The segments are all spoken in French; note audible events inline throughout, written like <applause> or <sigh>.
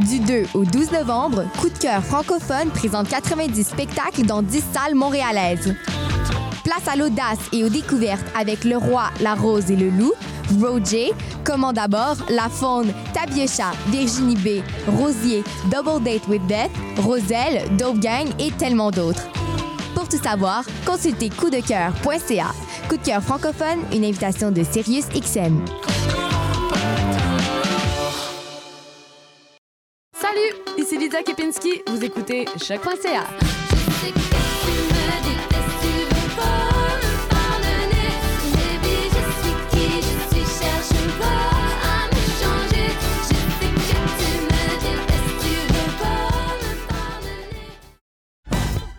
Du 2 au 12 novembre, Coup de cœur francophone présente 90 spectacles dans 10 salles montréalaises. Place à l'audace et aux découvertes avec Le Roi, la Rose et le Loup, Roger, Comment d'abord, La Faune, Tabiocha, Virginie B, Rosier, Double Date with Death, Roselle, Dope Gang et tellement d'autres. Pour tout savoir, consultez coupdecoeur.ca. Coup de cœur francophone, une invitation de Sirius XM. Lydia Kepinski. Vous écoutez Choc.ca.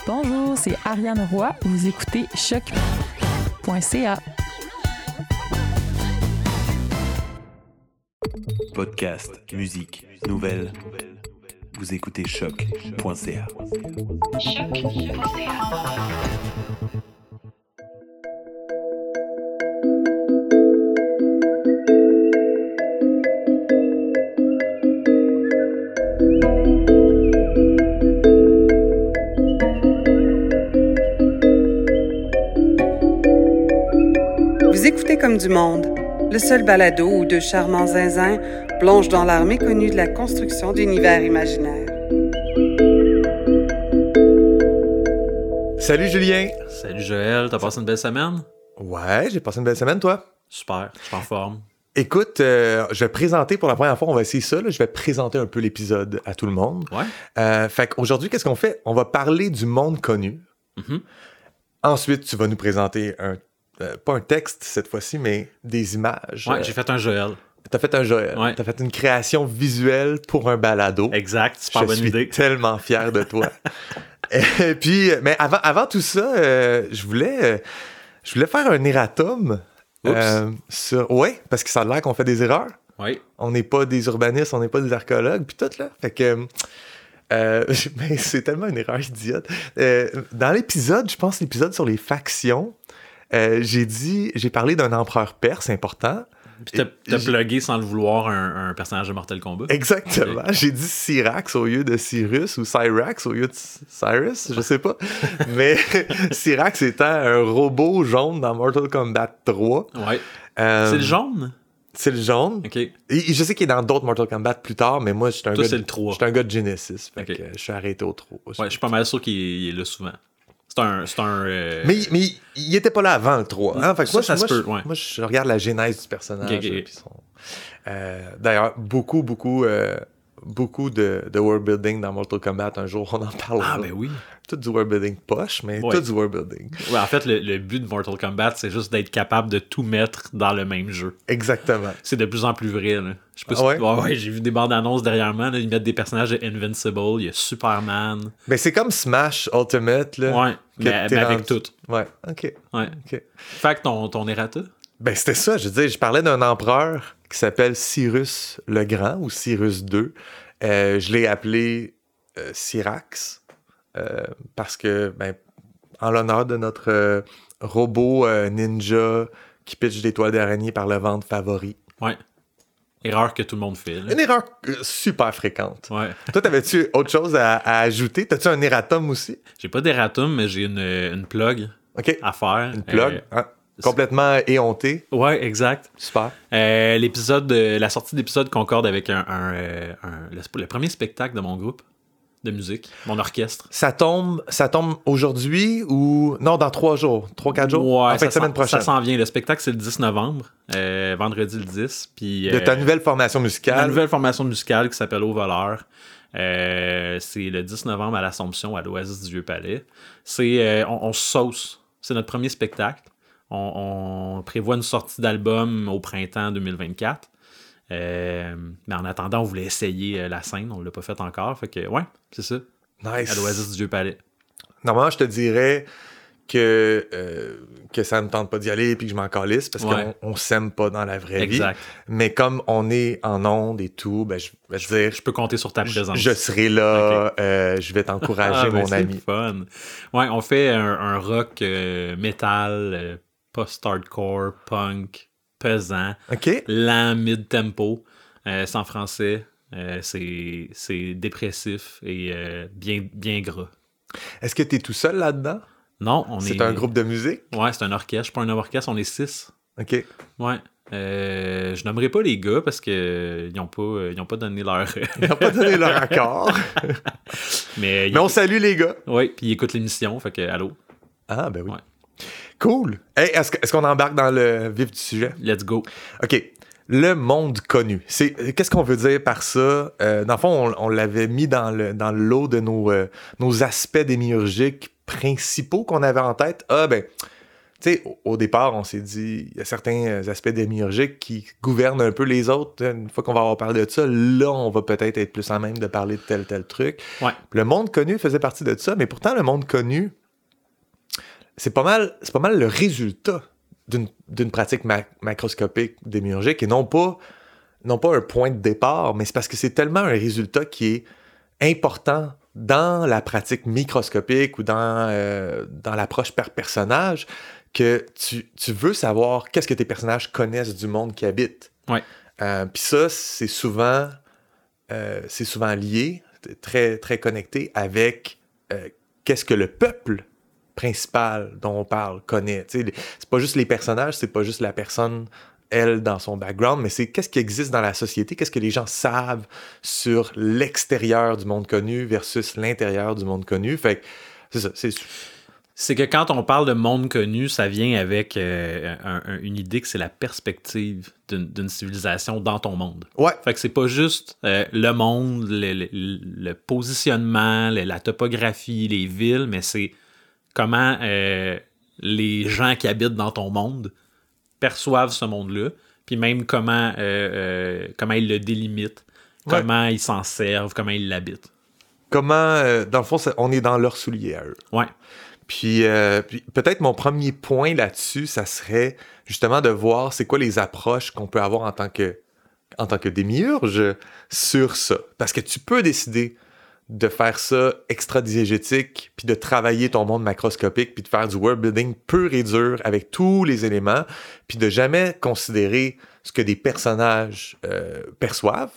Bonjour, c'est Ariane Roy. Vous écoutez choc.ca. Podcast, musique, nouvelles. Vous écoutez choc.ca. Vous écoutez comme du monde, le seul balado où deux charmants zinzins plongent dans l'art méconnu de la construction d'univers imaginaires. Salut Julien! Salut Joël, t'as passé une belle semaine? Ouais, j'ai passé une belle semaine, toi? Super, je suis en forme. Écoute, euh, je vais présenter pour la première fois, on va essayer ça, là, je vais présenter un peu l'épisode à tout le monde. Ouais. Euh, fait qu'aujourd'hui, qu'est-ce qu'on fait? On va parler du monde connu. Mhm. Ensuite, tu vas nous présenter un, euh, pas un texte cette fois-ci, mais des images. Ouais, Euh, j'ai fait un Joël. T'as fait un. Ouais. T'as fait une création visuelle pour un balado. Exact, super je bonne suis idée. <laughs> tellement fier de toi. <laughs> Et puis, mais avant, avant tout ça, euh, je voulais, euh, je voulais faire un erratum. Oups. euh, sur, ouais, parce que ça a l'air qu'on fait des erreurs. Oui. On n'est pas des urbanistes, on n'est pas des archéologues, puis tout là. Fait que, euh, <laughs> mais c'est tellement une erreur idiote. Dans l'épisode, je pense l'épisode sur les factions, j'ai dit, j'ai parlé d'un empereur perse important. Puis t'as plugué sans le vouloir un, un personnage de Mortal Kombat. Exactement. J'ai dit Syrax au lieu de Cyrus ou Cyrax au lieu de Cyrus, je sais pas. <laughs> Mais Syrax étant un robot jaune dans Mortal Kombat 3. Ouais. Euh, C'est le jaune? C'est le jaune. Ok. Et je sais qu'il est dans d'autres Mortal Kombat plus tard, mais moi, je suis un, Toi, gars de- le 3. je suis un gars de Genesis. Fait que, je suis arrêté au 3. Ouais, je suis pas mal sûr qu'il est, il est là souvent. C'est un. Euh, Mais, mais il était pas là avant le 3. hein? Fait que Ça, moi, ça moi, se je, peut, ouais. moi, je regarde la genèse du personnage. Euh, son- Euh, D'ailleurs, beaucoup, beaucoup, euh, beaucoup de, de world building dans Mortal Kombat. Un jour, on en parlera. Ah, ben oui. Tout du world building poche, mais Ouais. tout du world building. Ouais, en fait, le, le but de Mortal Kombat, c'est juste d'être capable de tout mettre dans le même jeu. Exactement. C'est de plus en plus vrai. Là. Je sais pas Ah si- ouais? j'ai vu des bandes annonces derrière moi. là, ils mettent des personnages de Invincible. Il y a Superman. Mais c'est comme Smash Ultimate. Là, Ouais, mais, avec tout. Ouais, ok. Ouais. Fait que ton, ton errata? Ben, c'était ça. Je veux dire, je parlais d'un empereur qui s'appelle Cyrus le Grand ou Cyrus II. Euh, je l'ai appelé euh, Syrax euh, parce que, ben, en l'honneur de notre euh, robot ninja qui pitche des toiles d'araignée par le ventre favori. Ouais. Erreur que tout le monde fait. là. Une erreur euh, super fréquente. Ouais. Toi, t'avais-tu autre chose à, à ajouter? T'as-tu un erratum aussi? J'ai pas d'erratum, mais j'ai une, une plug à faire. Une plug. Euh, hein? Complètement éhonté. ouais, exact. Super. Euh, l'épisode, de- la sortie d'épisode concorde avec un, un, euh, un- le, le premier spectacle de mon groupe de musique, mon orchestre. Ça tombe, ça tombe aujourd'hui ou. Non, dans trois jours. Trois, quatre jours? Ouais, en fin ça de semaine s'en- prochaine. Ça s'en vient. Le spectacle, c'est le 10 novembre, euh, vendredi le 10. Puis, De euh, ta nouvelle formation musicale. nouvelle formation musicale qui s'appelle Au Voleur. Euh, c'est le 10 novembre à l'Assomption, à l'Oasis du Vieux-Palais. C'est, euh, on, sauce. C'est notre premier spectacle. On, on prévoit une sortie d'album au printemps 2024. Euh, mais en attendant, on voulait essayer euh, la scène. On l'a pas fait encore. Fait que, ouais, c'est ça. Nice. À l'Oasis du Vieux-Palais. Normalement, je te dirais que, euh, que ça ne me tente pas d'y aller et que je m'en calisse parce Ouais. qu'on on s'aime pas dans la vraie Exact. vie. Mais comme on est en onde et tout, ben, je vais te dire, Je peux compter sur ta je, présence. je serai là, euh, je vais t'encourager, <laughs> Ah, ben, mon ami. fun. Ouais, on fait un, un rock euh, metal, post-hardcore, punk, pesant, lent, mid-tempo. Euh, c'est en français. Euh, c'est dépressif et euh, bien, bien gras. Est-ce que tu es tout seul là-dedans? Non, on est. C'est un groupe de musique? Ouais, c'est un orchestre. Pas un orchestre, on est six. OK. Ouais. Euh, je nommerai pas les gars parce que ils ont pas, euh, ils ont pas donné leur. Ils n'ont pas donné leur <laughs> accord. mais Mais on salue les gars. Ouais, puis ils écoutent l'émission, fait que allô, Ah, ben oui. Ouais. Cool. Hey, est-ce, qu'on embarque dans le vif du sujet? let's go. OK. Le monde connu. C'est, qu'est-ce qu'on veut dire par ça? Euh, dans le fond, on, on l'avait mis dans le, dans le lot de nos, euh, nos aspects démiurgiques principaux qu'on avait en tête. Ah, ben, tu sais, au, au départ, on s'est dit, il y a certains euh, aspects démiurgiques qui gouvernent un peu les autres. Une fois qu'on va avoir parlé de ça, là, on va peut-être être plus en même de parler de tel, tel truc. Ouais. Le monde connu faisait partie de ça, mais pourtant, le monde connu, c'est pas mal, c'est pas mal le résultat d'une, pratique ma- macroscopique démiurgique et non pas, non pas un point de départ, mais c'est parce que c'est tellement un résultat qui est important dans la pratique microscopique ou dans, euh, dans l'approche par personnage que tu, tu veux savoir qu'est-ce que tes personnages connaissent du monde qui habite. Ouais. Euh, Puis ça, c'est souvent, euh, c'est souvent lié, très, très connecté avec qu'est-ce que le peuple principal dont on parle connaît. C'est pas juste les personnages, c'est pas juste la personne, elle, dans son background, mais c'est qu'est-ce qui existe dans la société, qu'est-ce que les gens savent sur l'extérieur du monde connu versus l'intérieur du monde connu. Fait que c'est ça. C'est, C'est que quand on parle de monde connu, ça vient avec euh, un- un- une idée que c'est la perspective d'une civilisation dans ton monde. ouais, Fait que c'est pas juste euh, le monde, le, le- le positionnement, la topographie, les villes, mais c'est comment euh, les gens qui habitent dans ton monde perçoivent ce monde-là, puis même comment, euh, euh, comment ils le délimitent, Ouais. comment ils s'en servent, comment ils l'habitent. comment, dans le fond, on est dans leurs souliers à eux. Ouais. Puis, euh, puis peut-être mon premier point là-dessus, ça serait justement de voir c'est quoi les approches qu'on peut avoir en tant que en tant que démiurge sur ça. Parce que tu peux décider de faire ça extra-diégétique, puis de travailler ton monde macroscopique, puis de faire du world building pur et dur avec tous les éléments, puis de jamais considérer ce que des personnages euh, perçoivent.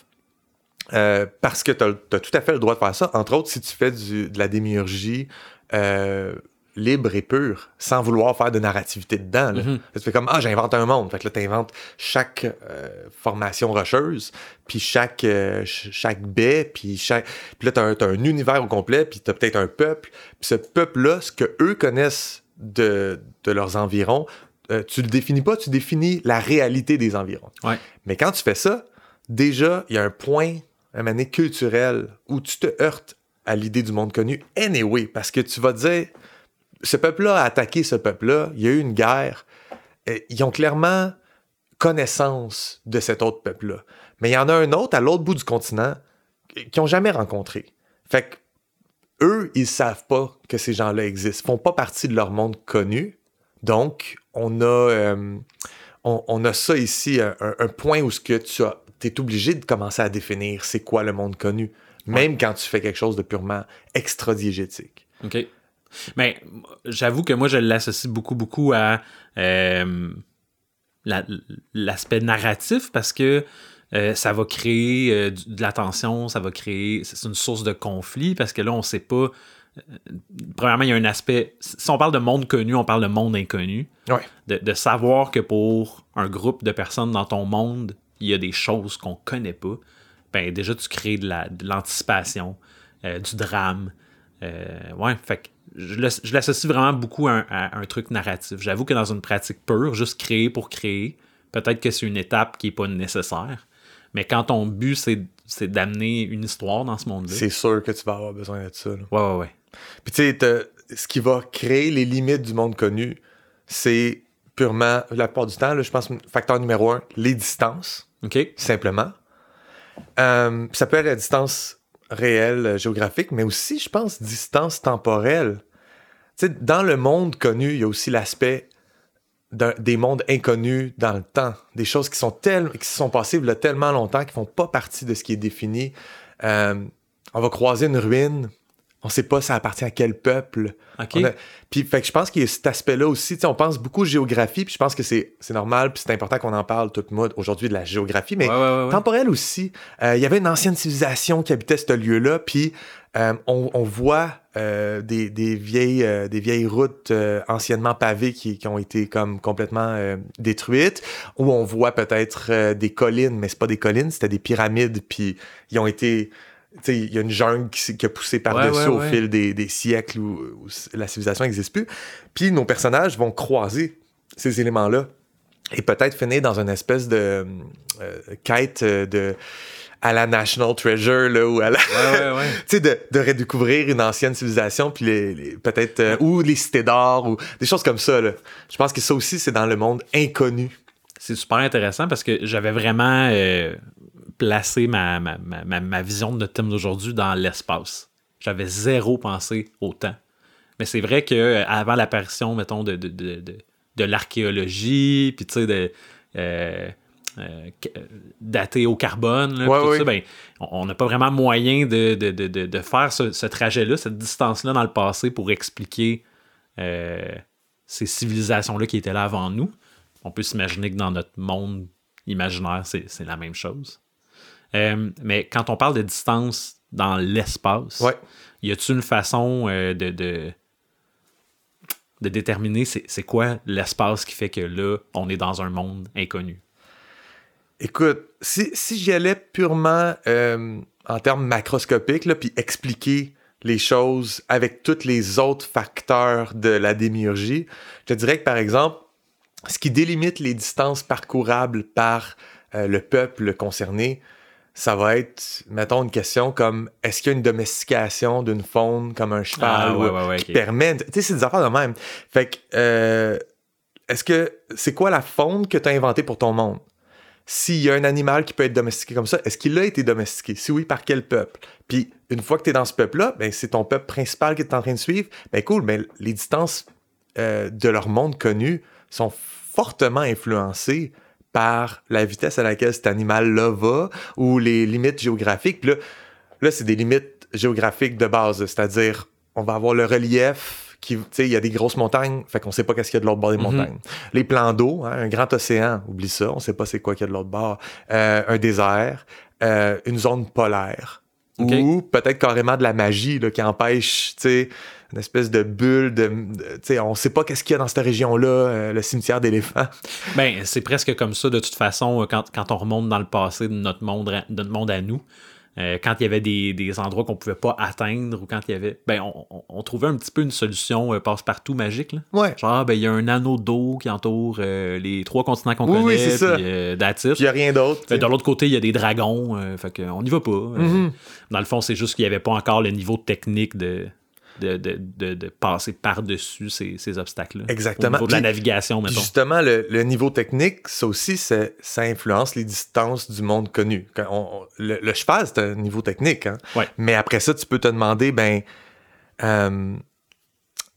Euh, parce que tu as, tout à fait le droit de faire ça. Entre autres, si tu fais de la démiurgie euh, libre et pure, sans vouloir faire de narrativité dedans. là. Mhm. Tu fais comme, ah, j'invente un monde. Fait que là, tu inventes chaque euh, formation rocheuse, puis chaque, euh, ch- chaque baie, puis chaque... Puis là, tu as, un univers au complet, puis tu as peut-être un peuple. Puis ce peuple-là, ce que eux connaissent de, de leurs environs, euh, tu le définis pas, tu définis la réalité des environs. Ouais. Mais quand tu fais ça, déjà, il y a un point, un donné, culturel, où tu te heurtes à l'idée du monde connu anyway, parce que tu vas dire, ce peuple-là a attaqué ce peuple-là, il y a eu une guerre, ils ont clairement connaissance de cet autre peuple-là. Mais il y en a un autre à l'autre bout du continent qu'ils n'ont jamais rencontré. Fait que eux, ils savent pas que ces gens-là existent, font pas partie de leur monde connu. Donc, on a, euh, on, on a ça ici, un, un- un point où ce que tu as, es obligé de commencer à définir c'est quoi le monde connu, même quand tu fais quelque chose de purement extra-diégétique. OK. Mais j'avoue que moi, je l'associe beaucoup, beaucoup à euh, la- l'aspect narratif parce que euh, ça va créer euh, de la tension, ça va créer. C'est une source de conflit parce que là, on sait pas. premièrement, il y a un aspect. Si on parle de monde connu, on parle de monde inconnu. Ouais. De, de savoir que pour un groupe de personnes dans ton monde, il y a des choses qu'on connaît pas. Ben, déjà, tu crées de la- de l'anticipation, du drame. Euh, ouais, fait que je l'associe vraiment beaucoup à un, à un truc narratif. J'avoue que dans une pratique pure, juste créer pour créer, peut-être que c'est une étape qui n'est pas nécessaire. Mais quand ton but, c'est, d'amener une histoire dans ce monde-là. C'est sûr que tu vas avoir besoin de ça. là. Ouais, ouais, ouais. Puis tu sais, ce qui va créer les limites du monde connu, c'est purement, la plupart du temps, là, je pense, facteur numéro un, les distances, OK? simplement. Euh, ça peut être la distance réelle euh, géographique, mais aussi, je pense, distance temporelle. Tu sais, dans le monde connu, il y a aussi l'aspect des mondes inconnus dans le temps, des choses qui sont telles, qui sont passées il y a tellement longtemps, qui font pas partie de ce qui est défini. Euh, on va croiser une ruine on sait pas ça appartient à quel peuple. OK. On a- Puis fait que je pense qu'il y a cet aspect-là aussi. Tu sais, on pense beaucoup géographie, puis je pense que c'est c'est normal, puis c'est important qu'on en parle toute mode aujourd'hui de la géographie, mais Ouais, ouais, ouais, temporelle aussi. Euh, Il y avait une ancienne civilisation qui habitait ce lieu-là, puis euh, on, on voit euh, des, des vieilles, euh, des vieilles routes euh, anciennement pavées qui, qui ont été comme complètement euh, détruites, où on voit peut-être euh, des collines, mais c'est pas des collines, c'était des pyramides, puis ils ont été... Il y a une jungle qui, qui a poussé par-dessus ouais, au ouais. fil des, des siècles où, où la civilisation n'existe plus. Puis nos personnages vont croiser ces éléments-là et peut-être finir dans une espèce de euh, quête euh, de à la National Treasure là ou à la Ouais, ouais, ouais. <laughs> tu sais de, de redécouvrir une ancienne civilisation puis les, les- peut-être euh, ou les cités d'or ou des choses comme ça là. Je pense que ça aussi c'est dans le monde inconnu. C'est super intéressant parce que j'avais vraiment euh, placé ma, ma, ma, ma- ma vision de notre thème d'aujourd'hui dans l'espace. J'avais zéro pensé au temps. Mais c'est vrai que euh, avant l'apparition, mettons, de, de, de, de, de l'archéologie, puis tu sais, de. euh, euh, daté au carbone, là, Ouais, puis tout ouais. ça, ben, on n'a pas vraiment moyen de, de, de, de, de faire ce, ce trajet-là, cette distance-là dans le passé pour expliquer euh, ces civilisations-là qui étaient là avant nous. On peut s'imaginer que dans notre monde imaginaire, c'est la même chose. Euh, mais quand on parle de distance dans l'espace, Ouais. y a-t-il une façon euh, de, de, de déterminer c'est quoi l'espace qui fait que là, on est dans un monde inconnu? Écoute, si, si j'y allais purement euh, en termes macroscopiques, puis expliquer les choses avec tous les autres facteurs de la démiurgie, je te dirais que, par exemple, ce qui délimite les distances parcourables par euh, le peuple concerné, ça va être, mettons, une question comme est-ce qu'il y a une domestication d'une faune comme un cheval Ah, ouais, ou- ouais, ouais, qui permet. Tu sais, c'est des affaires de même. Fait que, euh, est-ce que c'est quoi la faune que tu as inventée pour ton monde? S'il y a un animal qui peut être domestiqué comme ça, est-ce qu'il a été domestiqué? Si oui, par quel peuple? Puis, une fois que tu es dans ce peuple-là, ben, c'est ton peuple principal qui est en train de suivre. Ben, cool, mais les distances euh, de leur monde connu sont fortement influencées par la vitesse à laquelle cet animal-là va ou les limites géographiques. Puis là, là c'est des limites géographiques de base, c'est-à-dire on va avoir le relief qui, tu sais, il y a des grosses montagnes, fait qu'on sait pas qu'est-ce qu'il y a de l'autre bord des Mhm. montagnes. Les plans d'eau, hein, un grand océan, oublie ça, on sait pas c'est quoi qu'il y a de l'autre bord. Euh, un désert, euh, une zone polaire. Ou peut-être carrément de la magie là, qui empêche, tu sais, une espèce de bulle de, de- on sait pas qu'est-ce qu'il y a dans cette région-là, euh, le cimetière d'éléphants. <laughs> Ben, c'est presque comme ça de toute façon euh, quand, quand on remonte dans le passé de notre monde, à- de notre monde à nous. Euh, quand il y avait des, des endroits qu'on pouvait pas atteindre ou quand il y avait. Ben, on, on- on trouvait un petit peu une solution euh, passe-partout magique. Là. Ouais. Genre, ben, il y a un anneau d'eau qui entoure les trois continents qu'on Oui, connaît. oui, c'est ça. Puis, il y a rien d'autre. sais. de l'autre côté, il y a des dragons. fait qu'on n'y va pas. Mhm. Dans le fond, c'est juste qu'il n'y avait pas encore le niveau technique de, de, de, de, de passer par-dessus ces, ces obstacles-là. Exactement. Au niveau de la Puis- navigation, mettons. justement, le, le niveau technique, ça aussi, ça influence les distances du monde connu. Quand on- on- le, le cheval, c'est un niveau technique. Hein? Ouais. Mais après ça, tu peux te demander, ben, euh,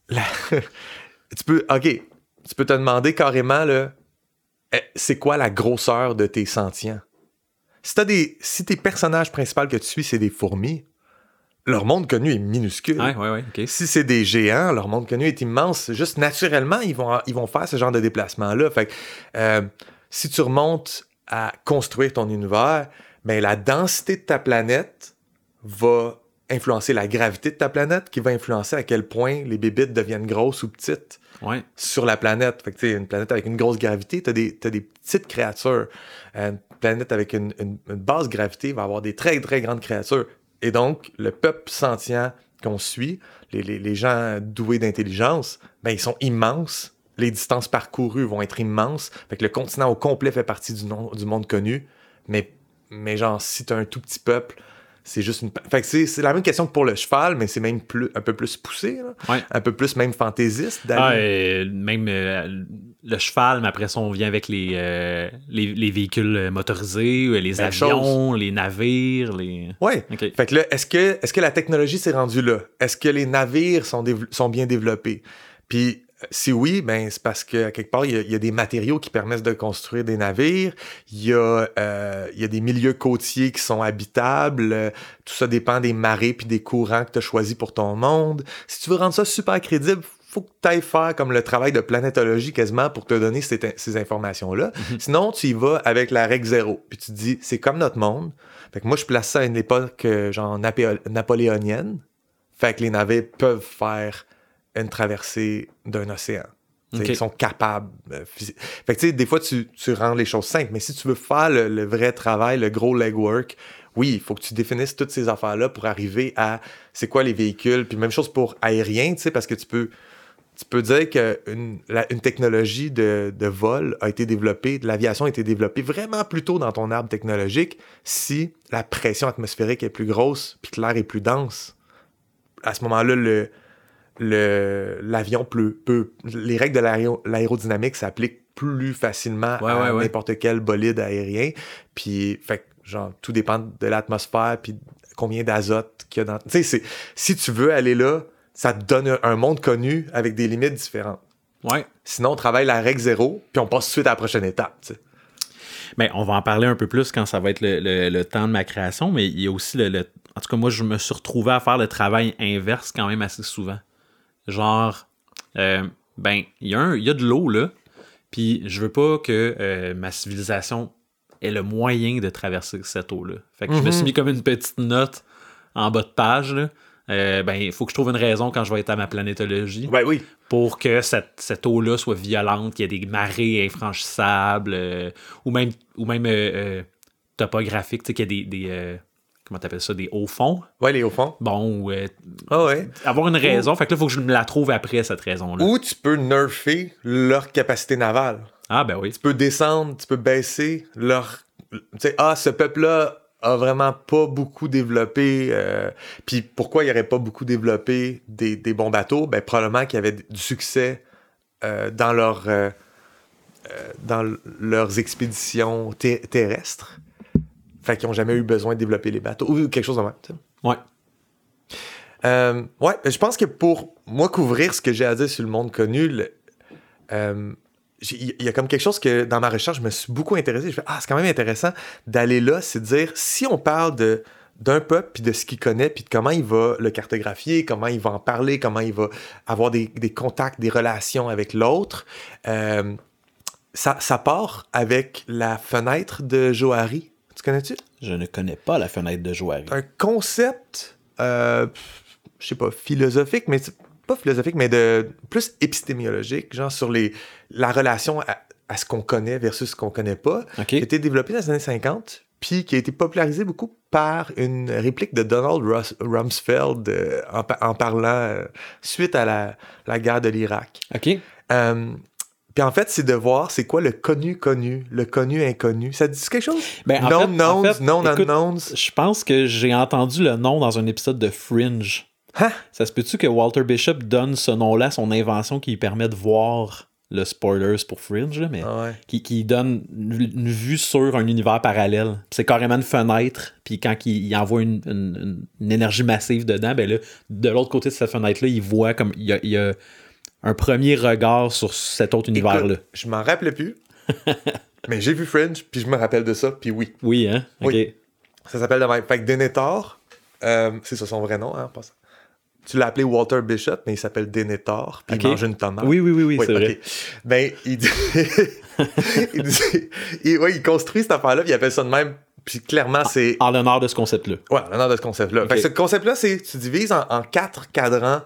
la- <laughs> tu peux, ok, tu peux te demander carrément, là, eh, c'est quoi la grosseur de tes sentients? Si, t'as des, si tes personnages principaux que tu suis, c'est des fourmis, leur monde connu est minuscule. Ouais, ouais, ouais. Si c'est des géants, leur monde connu est immense. Juste naturellement, ils vont, ils vont faire ce genre de déplacement-là. Fait que, euh, si tu remontes à construire ton univers, ben, la densité de ta planète va influencer la gravité de ta planète, qui va influencer à quel point les bébites deviennent grosses ou petites Ouais. sur la planète. Fait que, une planète avec une grosse gravité, tu as, des t'as des petites créatures. Euh, Une planète avec une, une- une basse gravité va avoir des très, très grandes créatures. Et donc, le peuple sentient qu'on suit, les, gens doués d'intelligence, ben, ils sont immenses. Les distances parcourues vont être immenses. Fait le continent au complet fait partie du monde connu. Mais, mais genre, si tu as un tout petit peuple, c'est juste une. Fait que c'est c'est la même question que pour le cheval, mais c'est même plus, un peu plus poussé, là. Ouais. un peu plus même fantaisiste. Ah, euh, même euh, le cheval, mais après ça, on vient avec les, euh, les, les véhicules motorisés, euh, les Même avions, les navires, les. Ouais. Ok. Fait que là, est-ce que, est-ce que la technologie s'est rendue là? Est-ce que les navires sont, sont bien développés? Puis, si oui, ben c'est parce que quelque part, il y, a, il y, a, des matériaux qui permettent de construire des navires, il y a, euh, il y a des milieux côtiers qui sont habitables, tout ça dépend des marées puis des courants que tu as choisis pour ton monde. Si tu veux rendre ça super crédible, faut que tu ailles faire comme le travail de planétologie quasiment pour te donner ces, ces informations-là. Mm -hmm. Sinon, tu y vas avec la règle zéro. Puis tu te dis, c'est comme notre monde. Fait que moi, je place ça à une époque genre napoléonienne. Fait que les navires peuvent faire une traversée d'un océan. Okay. Ils sont capables. Euh, fait que des fois, tu, tu rends les choses simples, mais si tu veux faire le, le vrai travail, le gros legwork, oui, il faut que tu définisses toutes ces affaires-là pour arriver à c'est quoi les véhicules. Puis même chose pour aérien, parce que tu peux, tu peux dire qu'une une technologie de, de, vol a été développée, de l'aviation a été développée vraiment plus tôt dans ton arbre technologique si la pression atmosphérique est plus grosse puis que l'air est plus dense. À ce moment-là, le, l'avion peut, peut, les règles de l'aérodynamique s'appliquent plus facilement ouais, à ouais, n'importe quel bolide aérien. Puis, fait genre, tout dépend de l'atmosphère, puis combien d'azote qu'il y a dans. Tu sais, si tu veux aller là, ça te donne un monde connu avec des limites différentes. Ouais. Sinon, on travaille la règle zéro, puis on passe tout de suite à la prochaine étape. Tu sais. Mais on va en parler un peu plus quand ça va être le, le, le temps de ma création, mais il y a aussi le, le, En tout cas, moi, je me suis retrouvé à faire le travail inverse quand même assez souvent. Genre, euh, ben, il y, a un, y a de l'eau là, puis je veux pas que euh, ma civilisation ait le moyen de traverser cette eau-là. Fait que mm -hmm. je me suis mis comme une petite note en bas de page, là. Euh, ben, il faut que je trouve une raison quand je vais être à ma planétologie. Ben oui. Pour que cette, cette eau-là soit violente, qu'il y ait des marées infranchissables, euh, ou même, ou même euh, topographiques, tu sais, qu'il y a des. des comment t'appelles ça, des hauts fonds? Ouais, les hauts fonds. Bon, ou euh, oh ouais. avoir une raison. Ou... Fait que là, il faut que je me la trouve après, cette raison-là. Ou tu peux nerfer leur capacité navale. Ah, ben oui. Tu peux descendre, tu peux baisser leur. Tu sais, ah, ce peuple-là a vraiment pas beaucoup développé. Euh... Puis pourquoi il n'y aurait pas beaucoup développé des, des bons bateaux? Ben, probablement qu'il y avait du succès euh, dans, leur, euh, dans leurs expéditions ter terrestres. Fait qu'ils n'ont jamais eu besoin de développer les bateaux ou quelque chose de même. T'sais. Ouais. Euh, ouais, je pense que pour moi couvrir ce que j'ai à dire sur le monde connu, il euh, y a comme quelque chose que dans ma recherche, je me suis beaucoup intéressé. Je fais Ah, c'est quand même intéressant d'aller là, c'est de dire si on parle de d'un peuple, puis de ce qu'il connaît, puis de comment il va le cartographier, comment il va en parler, comment il va avoir des, des contacts, des relations avec l'autre. Euh, ça, ça part avec la fenêtre de Johari. Tu connais-tu? Je ne connais pas la fenêtre de Johari. Un concept, euh, je sais pas, philosophique, mais pas philosophique, mais de plus épistémiologique, genre sur les, la relation à, à ce qu'on connaît versus ce qu'on connaît pas, okay. qui a été développé dans les années 50, puis qui a été popularisé beaucoup par une réplique de Donald Rus Rumsfeld euh, en, en, parlant euh, suite à la, la guerre de l'Irak. OK. Euh, puis en fait, c'est de voir c'est quoi le connu connu, le connu inconnu. Ça dit quelque chose? Ben, en non fait, knowns, en fait, non écoute, unknowns. Je pense que j'ai entendu le nom dans un épisode de Fringe. Hein? Ça se peut-tu que Walter Bishop donne ce nom-là son invention qui lui permet de voir le spoilers pour Fringe, là, mais Ah ouais. qui, qui donne une, une vue sur un univers parallèle? C'est carrément une fenêtre, puis quand il, il envoie une, une, une, énergie massive dedans, ben là, de l'autre côté de cette fenêtre-là, il voit comme il y a, il y a un premier regard sur cet autre univers-là. Je m'en rappelais plus, <laughs> mais j'ai vu Fringe, puis je me rappelle de ça, puis oui. Oui, hein? OK. Oui. Ça s'appelle de même. Fait que Denethor, euh, c'est ça son vrai nom, hein, en passant. Tu l'as appelé Walter Bishop, mais il s'appelle Denethor, puis okay. il mange une tomate. Oui, oui, oui, oui, c'est okay. vrai. Ben, il dit... <laughs> il, dit... il, ouais, il construit cette affaire-là, puis il appelle ça de même. Puis clairement, c'est... En l'honneur de ce concept-là. Ouais, en l'honneur de ce concept-là. Okay. Fait que ce concept-là, c'est... Tu divises en, en quatre cadrans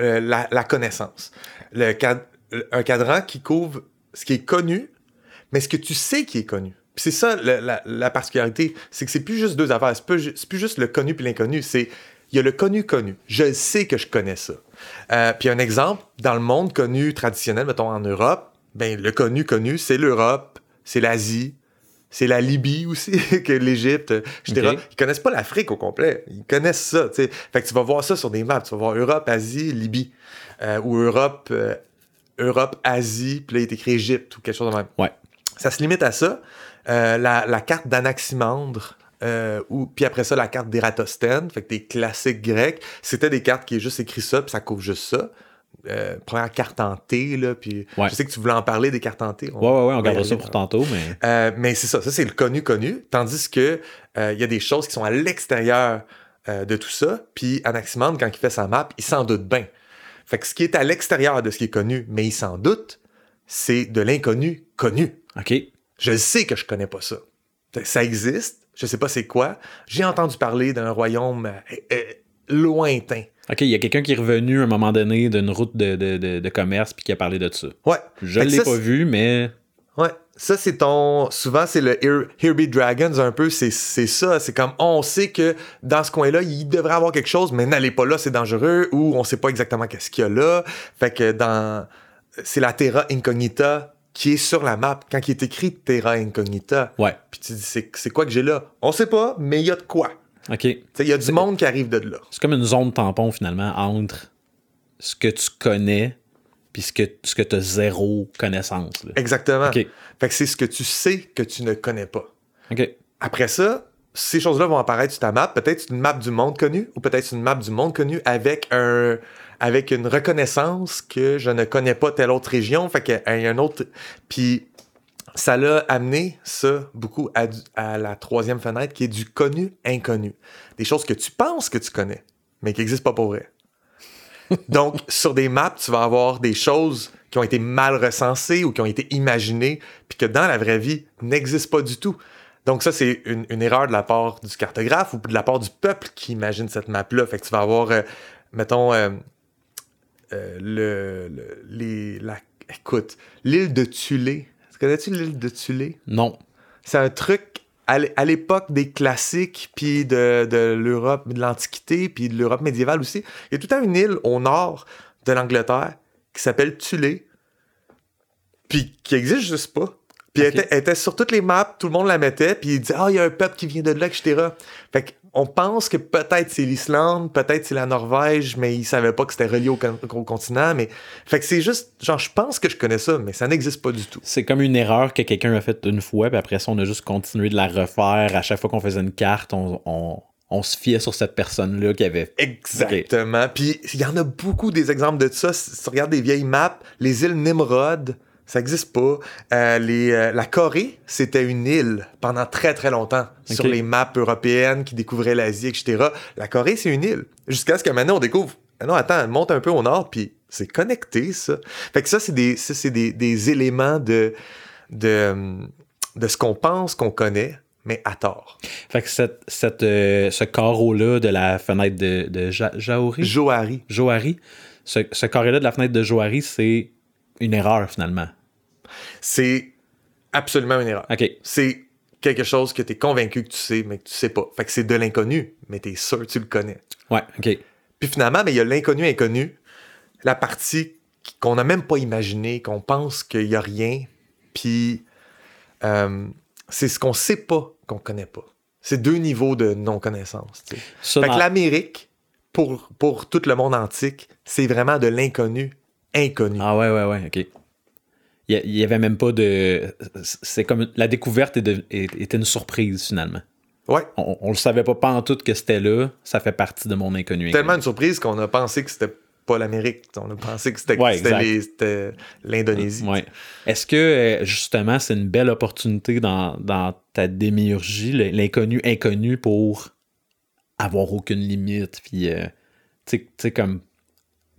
euh, la, la, connaissance. Le cad... Un cadran qui couvre ce qui est connu, mais ce que tu sais qui est connu. C'est ça la, la, la particularité, c'est que c'est plus juste deux affaires. C'est plus, plus juste le connu puis l'inconnu. C'est il y a le connu connu. Je sais que je connais ça. Euh, puis un exemple, dans le monde connu traditionnel, mettons en Europe, ben le connu connu, c'est l'Europe, c'est l'Asie, c'est la Libye aussi, <laughs> que l'Égypte, etc. Okay. Ils connaissent pas l'Afrique au complet. Ils connaissent ça. T'sais. Fait que tu vas voir ça sur des maps. Tu vas voir Europe, Asie, Libye. Euh, ou Europe, euh, Europe, Asie, puis là, il est écrit Égypte ou quelque chose de même. Ouais. Ça se limite à ça. Euh, la, la, carte d'Anaximandre, ou puis après ça, la carte d'Ératosthène, fait que des classiques grecs, c'était des cartes qui est juste écrit ça, puis ça couvre juste ça. euh, première carte en T, là, puis Ouais. je sais que tu voulais en parler des cartes en T. Ouais, ouais, ouais, on gardera ça pour tantôt, mais. Euh, mais c'est ça, ça c'est le connu-connu, tandis que euh, il y a des choses qui sont à l'extérieur de tout ça, puis Anaximan, quand il fait sa map, il s'en doute bien. Fait que ce qui est à l'extérieur de ce qui est connu, mais il s'en doute, c'est de l'inconnu connu. OK. Je le sais que je connais pas ça. Ça existe, je sais pas c'est quoi. J'ai entendu parler d'un royaume euh, euh, lointain. OK, il y a quelqu'un qui est revenu à un moment donné d'une route de, de, de, de commerce puis qui a parlé de ça. Ouais. Je l'ai pas vu, mais. Ouais, ça c'est ton. Souvent c'est le Be Dragons un peu, c'est c'est ça. C'est comme on sait que dans ce coin-là, il devrait avoir quelque chose, mais n'allez pas là, c'est dangereux, ou on sait pas exactement qu'est-ce qu'il y a là. Fait que dans. C'est la Terra Incognita qui est sur la map. Quand il est écrit Terra Incognita, Ouais. puis tu dis c'est c'est quoi que j'ai là? On sait pas, mais il y a de quoi. OK. Tu sais, Il y a du monde qui arrive de là. C'est comme une zone tampon, finalement, entre ce que tu connais puis ce que, ce que tu as zéro connaissance. là. Exactement. Fait que c'est ce que tu sais que tu ne connais pas. Après ça, ces choses-là vont apparaître sur ta map. Peut-être une map du monde connu ou peut-être une map du monde connu avec un avec une reconnaissance que je ne connais pas telle autre région. Fait qu'il y a un autre. Puis ça l'a amené ça beaucoup à, du- à la troisième fenêtre qui est du connu inconnu. Des choses que tu penses que tu connais, mais qui n'existent pas pour vrai. Donc, sur des maps, tu vas avoir des choses qui ont été mal recensées ou qui ont été imaginées, puis que dans la vraie vie n'existent pas du tout. Donc, ça, c'est une, une erreur de la part du cartographe ou de la part du peuple qui imagine cette map-là. Fait que tu vas avoir, euh, mettons, euh, euh, le, le- les, la, écoute, l'île de Tulé. Connais-tu l'île de Tulé? Non. C'est un truc à l'é- à l'époque des classiques, puis de, de l'Europe, de l'Antiquité, puis de l'Europe médiévale aussi. Il y a tout temps une île au nord de l'Angleterre qui s'appelle Tulé, puis qui existe juste pas. Puis elle, elle était sur toutes les maps, tout le monde la mettait, puis il dit Ah, il y a un peuple qui vient de là, etc. Fait qu'on pense que peut-être c'est l'Islande, peut-être c'est la Norvège, mais ils savaient pas que c'était relié au, con- au continent. Mais... Fait que c'est juste, genre, je pense que je connais ça, mais ça n'existe pas du tout. C'est comme une erreur que quelqu'un a faite une fois, puis après ça, on a juste continué de la refaire. À chaque fois qu'on faisait une carte, on, on, on se fiait sur cette personne-là qui avait. Exactement. Puis il y en a beaucoup des exemples de ça. Si tu regardes des vieilles maps, les îles Nimrod, ça n'existe pas. Euh, les, euh, la Corée, c'était une île pendant très très longtemps sur les maps européennes qui découvraient l'Asie, etc. La Corée, c'est une île. Jusqu'à ce que maintenant on découvre. Ah non, attends, monte un peu au nord, puis c'est connecté, ça. Fait que ça, c'est des, ça, c'est des, des éléments de, de, de ce qu'on pense qu'on connaît, mais à tort. Fait que cette, cette, euh, ce carreau-là de la fenêtre de, de Ja- Jaori, Johari. Johari, ce, ce carré-là de la fenêtre de Johari, c'est une erreur finalement. C'est absolument une erreur. OK. c'est quelque chose que tu es convaincu que tu sais, mais que tu sais pas. Fait que c'est de l'inconnu, mais tu es sûr que tu le connais. Ouais, OK. Puis finalement, mais il y a l'inconnu inconnu, la partie qu'on n'a même pas imaginée, qu'on pense qu'il y a rien, puis euh, c'est ce qu'on sait pas qu'on connaît pas. C'est deux niveaux de non-connaissance. Fait que l'Amérique, pour, pour tout le monde antique, c'est vraiment de l'inconnu inconnu. Ah ouais, ouais, ouais, OK. Il y, a- il y avait même pas de... C'est comme... La découverte était une surprise finalement. Ouais. On, on le savait pas pantoute que c'était là. Ça fait partie de mon inconnu. Tellement inconnu. une surprise qu'on a pensé que c'était pas l'Amérique. On a pensé que c'était Ouais, l'Indonésie. Ouais. Est-ce que, euh, justement, c'est une belle opportunité dans, dans ta démiurgie, l'inconnu inconnu, pour avoir aucune limite, puis, euh, tu sais, comme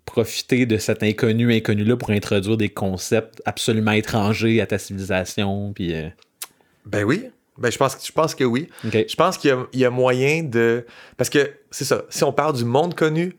profiter de cet inconnu inconnu-là pour introduire des concepts absolument étrangers à ta civilisation, puis... euh, Ben oui. Ben je pense, que- je pense que oui. Je pense qu'il y a, il y a moyen de. Parce que c'est ça. Si on parle du monde connu,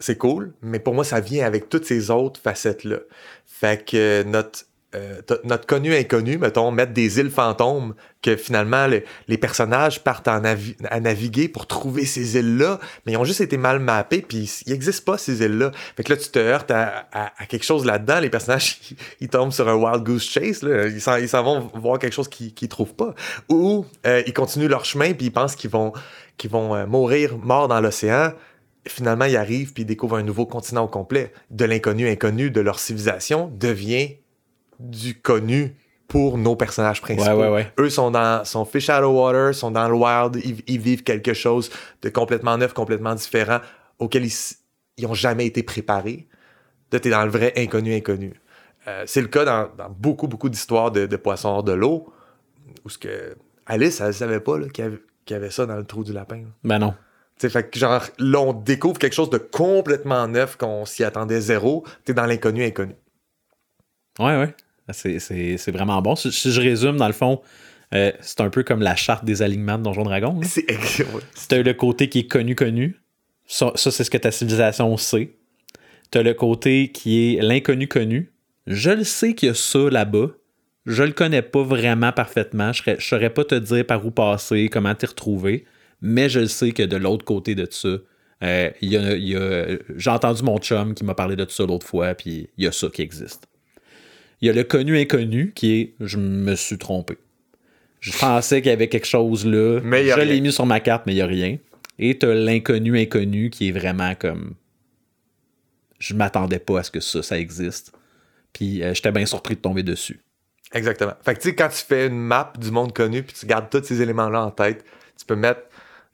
c'est cool, mais pour moi, ça vient avec toutes ces autres facettes-là. Fait que notre, euh, notre connu inconnu, mettons, mettre des îles fantômes, que finalement, le- les personnages partent à naviguer pour trouver ces îles-là, mais ils ont juste été mal mappés, puis il n'existe pas ces îles-là. Fait que là, tu te heurtes à, quelque chose là-dedans, les personnages, <laughs> ils, tombent sur un wild goose chase, là. Ils, s'en, vont voir quelque chose qu'ils qu'ils trouvent pas. Ou euh, ils continuent leur chemin, puis ils pensent qu'ils vont, vont euh, mourir morts dans l'océan. Finalement, ils arrivent, puis ils découvrent un nouveau continent au complet. De l'inconnu inconnu de leur civilisation devient du connu pour nos personnages principaux. Ouais, ouais, ouais. Eux sont dans sont fish out of water, sont dans le wild, ils, ils vivent quelque chose de complètement neuf, complètement différent, auquel ils, s- ils ont jamais été préparés. de t'es dans le vrai inconnu inconnu. Euh, c'est le cas dans, dans beaucoup, beaucoup d'histoires de, de poissons hors de l'eau, où ce que Alice, elle savait pas là, qu'il y, avait, ça dans le trou du lapin. là. Ben non. Tu sais, fait que genre, là, on découvre quelque chose de complètement neuf qu'on s'y attendait zéro. T'es dans l'inconnu inconnu. Ouais, ouais. C'est, vraiment bon. Si, si je résume, dans le fond, euh, c'est un peu comme la charte des alignements de Donjon Dragon. C'est. <laughs> T'as le côté qui est connu, connu. Ça, ça, c'est ce que ta civilisation sait. T'as le côté qui est l'inconnu, connu. Je le sais qu'il y a ça là-bas. Je le connais pas vraiment parfaitement. Je je saurais pas te dire par où passer, comment t'y retrouver. Mais je le sais que de l'autre côté de ça, euh, y a, il y a- j'ai entendu mon chum qui m'a parlé de ça l'autre fois, puis il y a ça qui existe. Il y a le connu inconnu qui est je me suis trompé. Je pensais qu'il y avait quelque chose là. Mais je l'ai mis sur ma carte, mais il n'y a rien. Et tu as l'inconnu inconnu qui est vraiment comme. Je m'attendais pas à ce que ça, ça existe. Puis euh, j'étais bien surpris de tomber dessus. Exactement. Fait que tu sais, quand tu fais une map du monde connu, puis tu gardes tous ces éléments-là en tête, tu peux mettre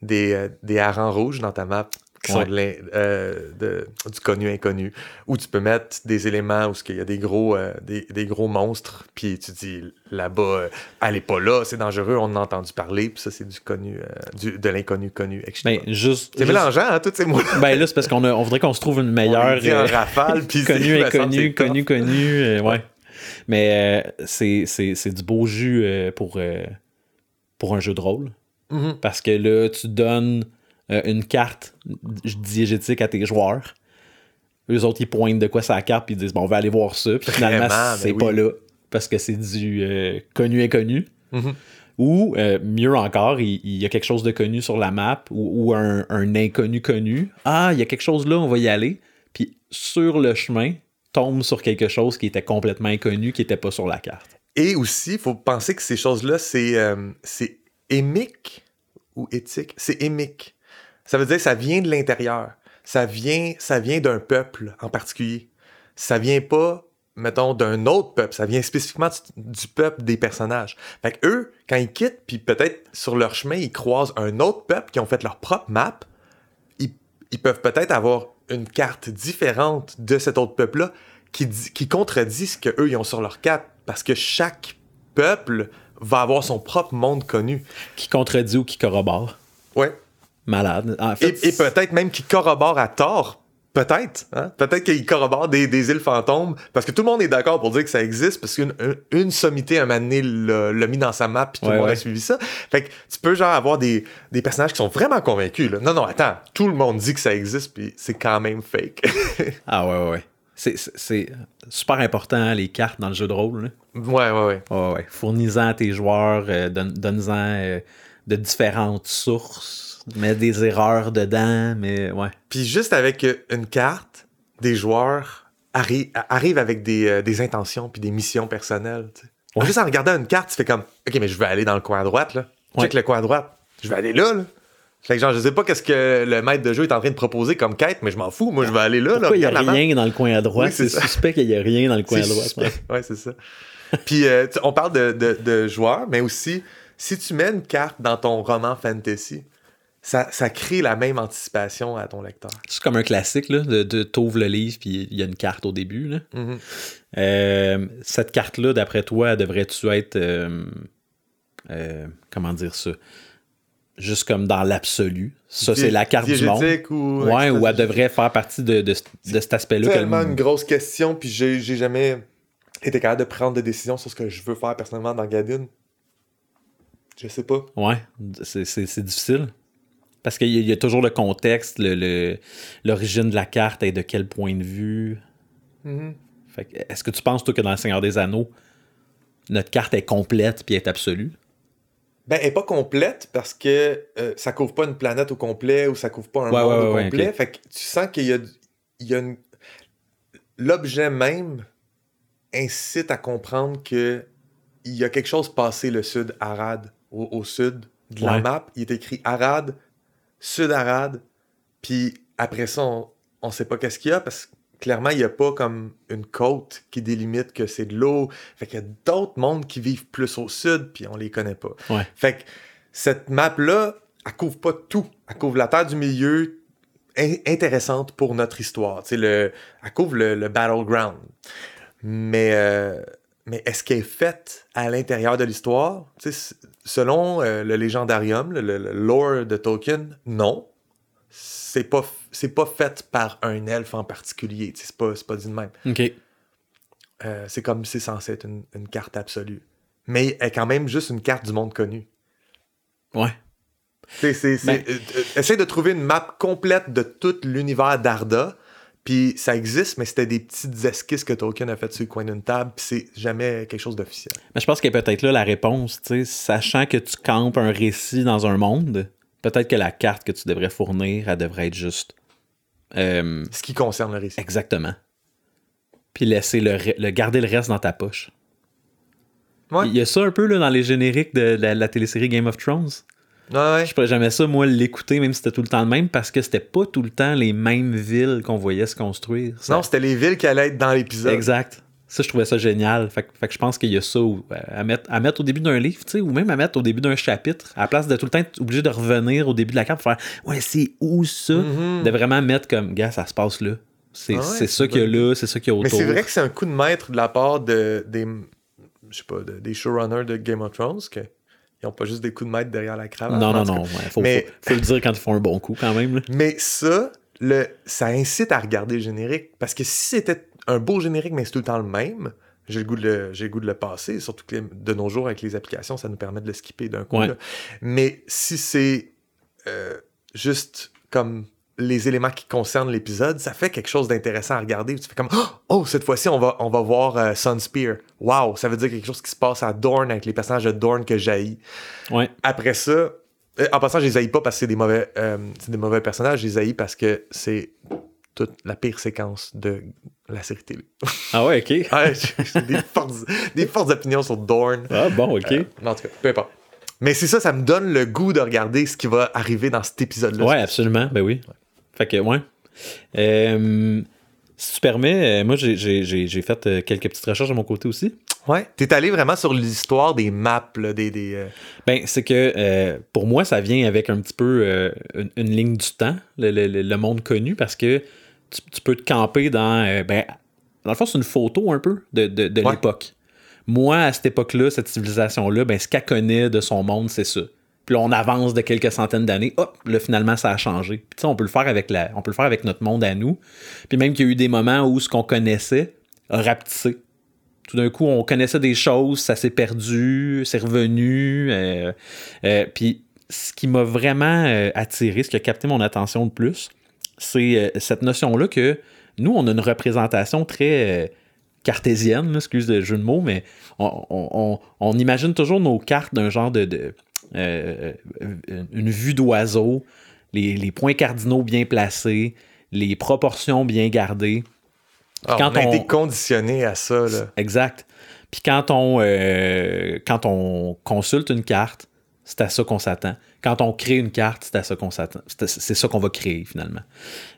des, euh, des harengs rouges dans ta map qui sont de euh, de- du connu inconnu. Ou tu peux mettre des éléments où il y a des gros, euh, des, des gros monstres, puis tu dis là-bas, euh, allez pas là, c'est dangereux, on en a entendu parler, puis ça c'est du connu, du, de l'inconnu connu, etc. Ben, juste. c'est juste- mélangeant, hein, tous ces mots Ben là, c'est parce qu'on on voudrait qu'on se trouve une meilleure. en rafale, puis <laughs> connu, inconnu, connu, connu. ouais. Mais c'est, c'est, c'est du beau jus pour, pour un jeu de rôle. Mhm. Parce que là, tu donnes euh, une carte diégétique à tes joueurs. Eux autres, ils pointent de quoi c'est la carte, puis ils disent, bon, on va aller voir ça. Puis finalement, ben c'est oui. pas là. Parce que c'est du euh, connu inconnu. Mhm. Ou, euh, mieux encore, il, il y a quelque chose de connu sur la map ou, ou un, un inconnu connu. Ah, il y a quelque chose là, on va y aller. Puis sur le chemin, tombe sur quelque chose qui était complètement inconnu, qui n'était pas sur la carte. Et aussi, il faut penser que ces choses-là, c'est c'est émique ou éthique? C'est émique. Ça veut dire que ça vient de l'intérieur. Ça vient, ça vient d'un peuple en particulier. Ça vient pas, mettons, d'un autre peuple. Ça vient spécifiquement du, peuple des personnages. Fait que eux, quand ils quittent, puis peut-être sur leur chemin, ils croisent un autre peuple qui ont fait leur propre map, ils, ils peuvent peut-être avoir une carte différente de cet autre peuple-là qui, dit- qui contredit ce qu'eux, ils ont sur leur carte. Parce que chaque peuple va avoir son propre monde connu. Qui contredit ou qui corrobore. Ouais. Malade. En fait, Et, et peut-être même qui corrobore à tort. Peut-être. Hein? Peut-être qu'il corrobore des, des îles fantômes. Parce que tout le monde est d'accord pour dire que ça existe. Parce qu'une une, une sommité, un donné, l'a mis dans sa map. Puis tout Ouais, le monde ouais. a suivi ça. Fait que tu peux genre avoir des, des personnages qui sont vraiment convaincus. Là. Non, non, attends. Tout le monde dit que ça existe. Puis c'est quand même fake. <laughs> Ah ouais, ouais, ouais. C'est, super important, hein, les cartes dans le jeu de rôle. là. ouais, ouais, ouais. Ouais, ouais. Fournis-en à tes joueurs, euh, donne- donne-en euh, de différentes sources, mets des erreurs dedans, mais ouais. Puis juste avec euh, une carte, des joueurs arri- arrivent avec des, euh, des intentions puis des missions personnelles. Ouais. Juste en regardant une carte, tu fais comme OK, mais je vais aller dans le coin à droite, là. Check Ouais. le coin à droite. Je vais aller là, là. Fait que genre, je sais pas qu'est-ce que le maître de jeu est en train de proposer comme quête, mais je m'en fous. Moi, je vais aller là. Pourquoi il n'y a rien dans le coin à droite? Oui, c'est suspect qu'il n'y a rien dans le coin à droite. suspect. Ouais, c'est ça. Puis euh, on parle de, de- de joueurs, mais aussi, si tu mets une carte dans ton roman fantasy, ça, ça crée la même anticipation à ton lecteur. C'est comme un classique, là, de, de t'ouvres le livre puis il y a une carte au début. Là. Mhm. Euh, cette carte-là, d'après toi, devrait-tu être. euh, euh, comment dire ça? Juste comme dans l'absolu. Ça, c'est la carte du monde. Ou Ouais, ou elle devrait faire partie de, de, de cet aspect-là. le- tellement une grosse question, puis j'ai jamais été capable de prendre de décision sur ce que je veux faire personnellement dans Gadin. Je sais pas. Ouais, c'est- c'est c'est difficile. Parce qu'il y, y a toujours le contexte, le- le- l'origine de la carte et de quel point de vue. Fait que, Est-ce que tu penses, toi, que dans le Seigneur des Anneaux, notre carte est complète puis est absolue? Ben, elle est pas complète parce que euh, ça couvre pas une planète au complet ou ça couvre pas un Ouais, monde ouais, au ouais, complet. Fait que tu sens qu'il y a, il y a une... L'objet même incite à comprendre que il y a quelque chose passé le sud Arad au, au sud de la map. Il est écrit Arad, sud Arad, puis après ça, on, on sait pas qu'est-ce qu'il y a parce que clairement, il y a pas comme une côte qui délimite que c'est de l'eau. Fait qu'il y a d'autres mondes qui vivent plus au sud, puis on les connaît pas. Ouais. Fait que cette map-là, elle couvre pas tout. Elle couvre la Terre du Milieu, in- intéressante pour notre histoire. Le, elle couvre le, le battleground. Mais, euh, mais est-ce qu'elle est faite à l'intérieur de l'histoire? Selon euh, le légendarium, le, lore de Tolkien, non. C'est pas, c'est pas fait par un elfe en particulier. C'est pas, pas dit de même. Euh, c'est comme si c'est censé être une, une carte absolue. Mais elle est quand même juste une carte du monde connu. Ouais. C'est, Ben- euh, essaye de trouver une map complète de tout l'univers d'Arda. Puis ça existe, mais c'était des petites esquisses que Tolkien a fait sur le coin d'une table. Puis c'est jamais quelque chose d'officiel. Mais je pense qu'il y a peut-être là la réponse, tu sais, sachant que tu campes un récit dans un monde, peut-être que la carte que tu devrais fournir, elle devrait être juste. euh, Ce qui concerne le récit. exactement. Puis laisser le, garder le reste dans ta poche. Ouais. Il y a ça un peu là, dans les génériques de la, la télésérie Game of Thrones? Ouais, ouais. Je pourrais jamais ça, moi, l'écouter, même si c'était tout le temps le même, parce que c'était pas tout le temps les mêmes villes qu'on voyait se construire. Ça- Non, c'était les villes qui allaient être dans l'épisode. Exact. Ça, je trouvais ça génial. Fait, que- fait que je pense qu'il y a ça où- à, mettre, à mettre au début d'un livre, tu sais, ou même à mettre au début d'un chapitre, à la place de tout le temps être obligé de revenir au début de la carte pour faire Ouais, c'est où ça? Mhm. De vraiment mettre comme Gars, ça se passe là. C'est Ah ouais, ça qu'il y a là, c'est ça qu'il y a Mais autour. c'est vrai que c'est un coup de maître de la part de, des, je sais pas, de- des showrunners de Game of Thrones, que ils ont pas juste des coups de maître derrière la cravate. Non, en non, cas. non. ouais, faut, Mais- faut, faut le dire quand ils font un bon coup quand même. là. Mais ça, le, ça incite à regarder le générique. Parce que si c'était un beau générique, mais c'est tout le temps le même, j'ai le goût de le, j'ai le, goût de le passer. Surtout que les- de nos jours, avec les applications, ça nous permet de le skipper d'un coup. Ouais. Mais si c'est euh, juste comme les éléments qui concernent l'épisode, ça fait quelque chose d'intéressant à regarder. Tu fais comme Oh, cette fois-ci, on va, on va voir euh, Sunspear. Wow, ça veut dire quelque chose qui se passe à Dorne avec les personnages de Dorne que j'haïs. Ouais. Après ça, euh, en passant, je les haïs pas parce que c'est des mauvais, euh, c'est des mauvais personnages, je les haïs parce que c'est toute la pire séquence de la série télé. <laughs> Ah ouais, ok. <laughs> Ouais, j'ai des, fortes, des fortes opinions sur Dorne. Ah bon, ok. Euh, en tout cas, peu importe. Mais c'est ça, ça me donne le goût de regarder ce qui va arriver dans cet épisode-là. ouais, absolument. Ben oui. Fait que, ouais. Euh, si tu permets, euh, moi, j'ai- fait euh, quelques petites recherches de mon côté aussi. Ouais. T'es allé vraiment sur l'histoire des maps, là, des. des euh, Ben, c'est que euh, pour moi, ça vient avec un petit peu euh, une, une ligne du temps, le, le- le- le monde connu, parce que tu, tu peux te camper dans. ben, dans le fond, c'est une photo un peu de, de- de Ouais. l'époque. Moi, à cette époque-là, cette civilisation-là, ben, ce qu'elle connaît de son monde, c'est ça. Puis on avance de quelques centaines d'années, hop, là, finalement, ça a changé. Puis on peut le faire avec on peut le faire avec notre monde à nous. Puis même qu'il y a eu des moments où ce qu'on connaissait a rapetissé tout d'un coup, on connaissait des choses, ça s'est perdu, c'est revenu. euh, euh, puis ce qui m'a vraiment euh, attiré, ce qui a capté mon attention le plus, c'est cette notion-là que nous, on a une représentation très cartésienne, excuse le jeu de mots, mais on, imagine toujours nos cartes d'un genre de, euh, euh, une vue d'oiseau, les, les points cardinaux bien placés, les proportions bien gardées. ah, Quand on a on- été conditionné à ça, là. Exact. Puis quand on, euh, quand on consulte une carte, c'est à ça qu'on s'attend. Quand on crée une carte, c'est à ça qu'on s'attend. C'est c'est ça qu'on va créer finalement.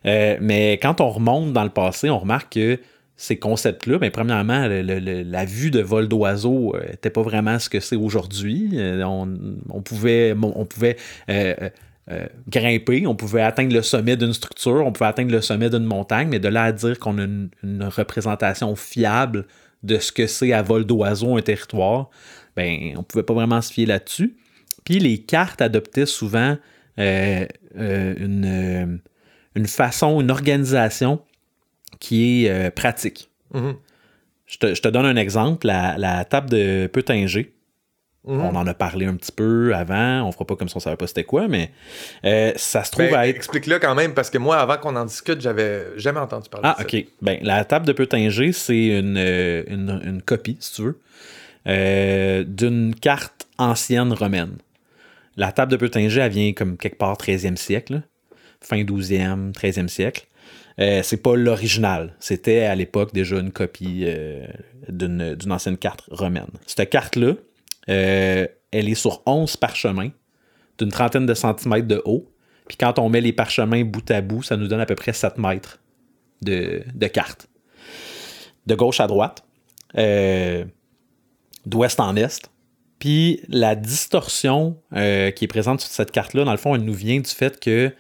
Euh, mais quand on remonte dans le passé, on remarque que ces concepts-là, ben, premièrement, la vue de vol d'oiseau n'était pas vraiment ce que c'est aujourd'hui. Euh, on, pouvait, on pouvait euh, euh, euh, grimper, on pouvait atteindre le sommet d'une structure, on pouvait atteindre le sommet d'une montagne, mais de là à dire qu'on a une, représentation fiable de ce que c'est à vol d'oiseau un territoire, ben on pouvait pas vraiment se fier là-dessus. Puis les cartes adoptaient souvent euh, euh, euh, une façon, une organisation qui est euh, pratique. Mhm. Je te, je te donne un exemple, la, la table de Peutinger. Mhm. On en a parlé un petit peu avant, on fera pas comme si on savait pas c'était quoi, mais euh, ça se trouve Ben, à être... Explique-le quand même, parce que moi, avant qu'on en discute, j'avais jamais entendu parler Ah, de ça. ok. Ben, la table de Peutinger, c'est une, euh, une, une copie, si tu veux, euh, d'une carte ancienne romaine. La table de Peutinger, elle vient comme quelque part 13e siècle, là. fin 12e, 13e siècle. Euh, c'est pas l'original. C'était à l'époque déjà une copie euh, d'une ancienne carte romaine. Cette carte-là, euh, elle est sur 11 parchemins d'une trentaine de centimètres de haut. Puis quand on met les parchemins bout à bout, ça nous donne à peu près 7 mètres de, de carte. De gauche à droite, d'ouest en est. Puis la distorsion qui est présente sur cette carte-là, dans le fond, elle nous vient du fait que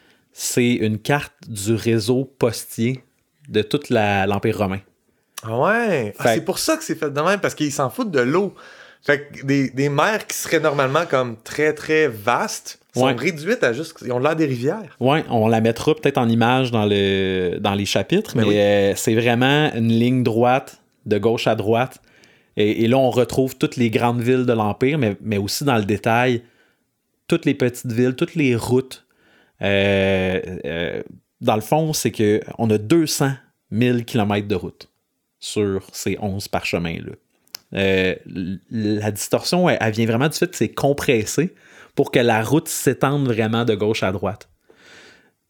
c'est une carte du réseau postier de toute la- l'Empire romain. Ah ouais? Ah, c'est pour ça que c'est fait de même, parce qu'ils s'en foutent de l'eau. Fait que des, des mers qui seraient normalement comme très très vastes sont Ouais. réduites à juste. Ils ont l'air des rivières. Ouais, on la mettra peut-être en image dans, le, dans les chapitres, Ben mais oui. euh, c'est vraiment une ligne droite, de gauche à droite. Et, et là, on retrouve toutes les grandes villes de l'Empire, mais, mais aussi dans le détail, toutes les petites villes, toutes les routes. Euh, euh, dans le fond, c'est qu'on a 200 000 km de route sur ces 11 parchemins-là. Euh, la distorsion, elle, elle vient vraiment du fait que c'est compressé pour que la route s'étende vraiment de gauche à droite.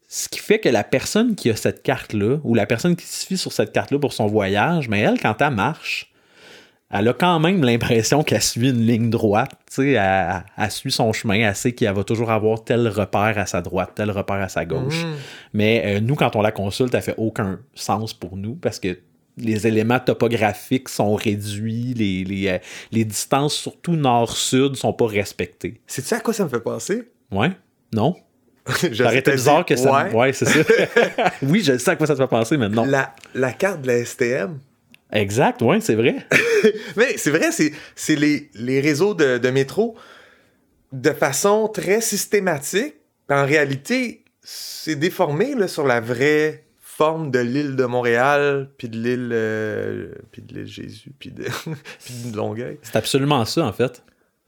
Ce qui fait que la personne qui a cette carte-là, ou la personne qui se fie sur cette carte-là pour son voyage, mais elle, quand elle marche, elle a quand même l'impression qu'elle suit une ligne droite. Elle, elle- suit son chemin, elle sait qu'elle va toujours avoir tel repère à sa droite, tel repère à sa gauche. Mhm. Mais euh, nous, quand on la consulte, elle fait aucun sens pour nous parce que les éléments topographiques sont réduits, les, les, euh, les distances, surtout nord-sud, sont pas respectées. Sais-tu à quoi ça me fait penser? Ouais? Non? <laughs> Je Ça aurait été t'ai bizarre que ça. ouais. Ouais, c'est ça. <laughs> oui, je sais à quoi ça te fait penser, mais non. La, la carte de la STM. Exact, ouais, c'est vrai. <laughs> Mais c'est vrai, c'est, c'est les, les réseaux de, de métro de façon très systématique. En réalité, c'est déformé là, sur la vraie forme de l'île de Montréal, puis de l'île, euh, puis de l'île Jésus, puis de, <laughs> puis de Longueuil. C'est absolument ça, en fait.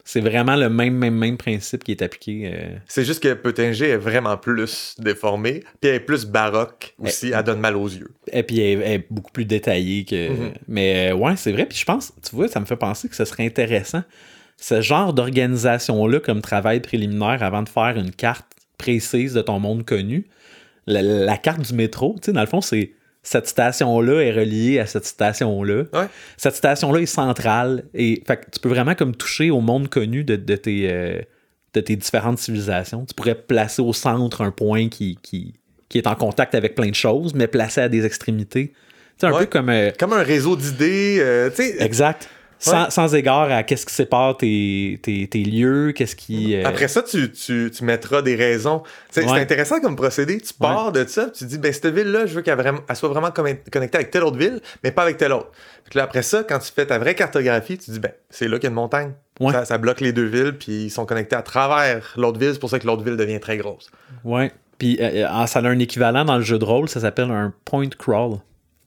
C'est vraiment le même, même, même principe qui est appliqué. euh, C'est juste que Peutinger est vraiment plus déformé, puis elle est plus baroque aussi, elle donne mal aux yeux. Et puis elle, elle est beaucoup plus détaillée que. Mhm. Mais euh, ouais, c'est vrai. Puis je pense, tu vois, ça me fait penser que ce serait intéressant. Ce genre d'organisation-là comme travail préliminaire avant de faire une carte précise de ton monde connu. La, la carte du métro, tu sais, dans le fond, c'est cette station-là est reliée à cette station-là. Ouais. Cette station-là est centrale. Et fait que tu peux vraiment comme toucher au monde connu de, de tes, euh, de tes différentes civilisations. Tu pourrais placer au centre un point qui, qui, qui est en contact avec plein de choses, mais placé à des extrémités. C'est un Ouais. peu comme. euh, Comme un réseau d'idées, euh, exact. Sans, égard à qu'est-ce qui sépare tes, tes, tes lieux, qu'est-ce qui. euh, Après ça, tu, tu, tu mettras des raisons. C'est intéressant comme procédé. Tu pars de ça, tu dis, ben, cette ville-là, je veux qu'elle vraiment- soit vraiment connectée avec telle autre ville, mais pas avec telle autre. Puis là, après ça, quand tu fais ta vraie cartographie, tu dis, ben, c'est là qu'il y a une montagne. Ouais. Ça, ça bloque les deux villes, puis ils sont connectés à travers l'autre ville. C'est pour ça que l'autre ville devient très grosse. Ouais. Puis euh, euh, ça a un équivalent dans le jeu de rôle, ça s'appelle un point crawl.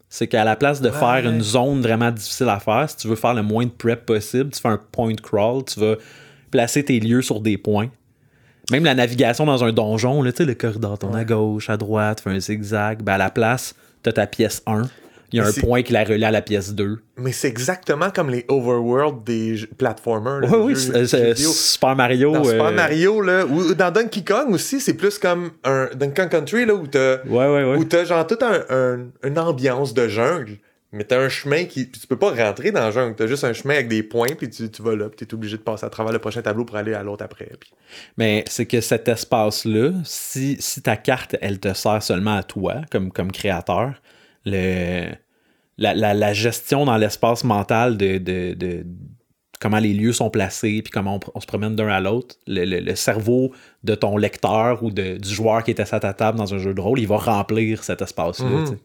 C'est qu'à la place de faire une zone vraiment difficile à faire, si tu veux faire le moins de prep possible, tu fais un point crawl, tu vas placer tes lieux sur des points. Même la navigation dans un donjon, là, tu sais, le corridor tourne à gauche, à droite, fait un zigzag, ben à la place, tu as ta pièce 1. Il y a Mais un point qui la relie à la pièce 2. Mais c'est exactement comme les overworld des jeux- platformers. là, Oui, des oui, jeux- vidéo. Super Mario. Dans Super euh, Mario, là, ou dans Donkey Kong aussi, c'est plus comme un Donkey Kong Country, là, où t'as Ouais, ouais, ouais. où t'as genre toute un, un- une ambiance de jungle, mais t'as un chemin qui. Puis tu peux pas rentrer dans la jungle, t'as juste un chemin avec des points, puis tu, tu vas là, puis t'es obligé de passer à travers le prochain tableau pour aller à l'autre après. puis- Mais c'est que cet espace-là, si, si ta carte, elle te sert seulement à toi, comme, comme créateur, le, la, la- la gestion dans l'espace mental de, de- de comment les lieux sont placés, puis comment on, on se promène d'un à l'autre, le, le- le cerveau de ton lecteur ou de- du joueur qui est assis à ta table dans un jeu de rôle, il va remplir cet espace-là. Sais.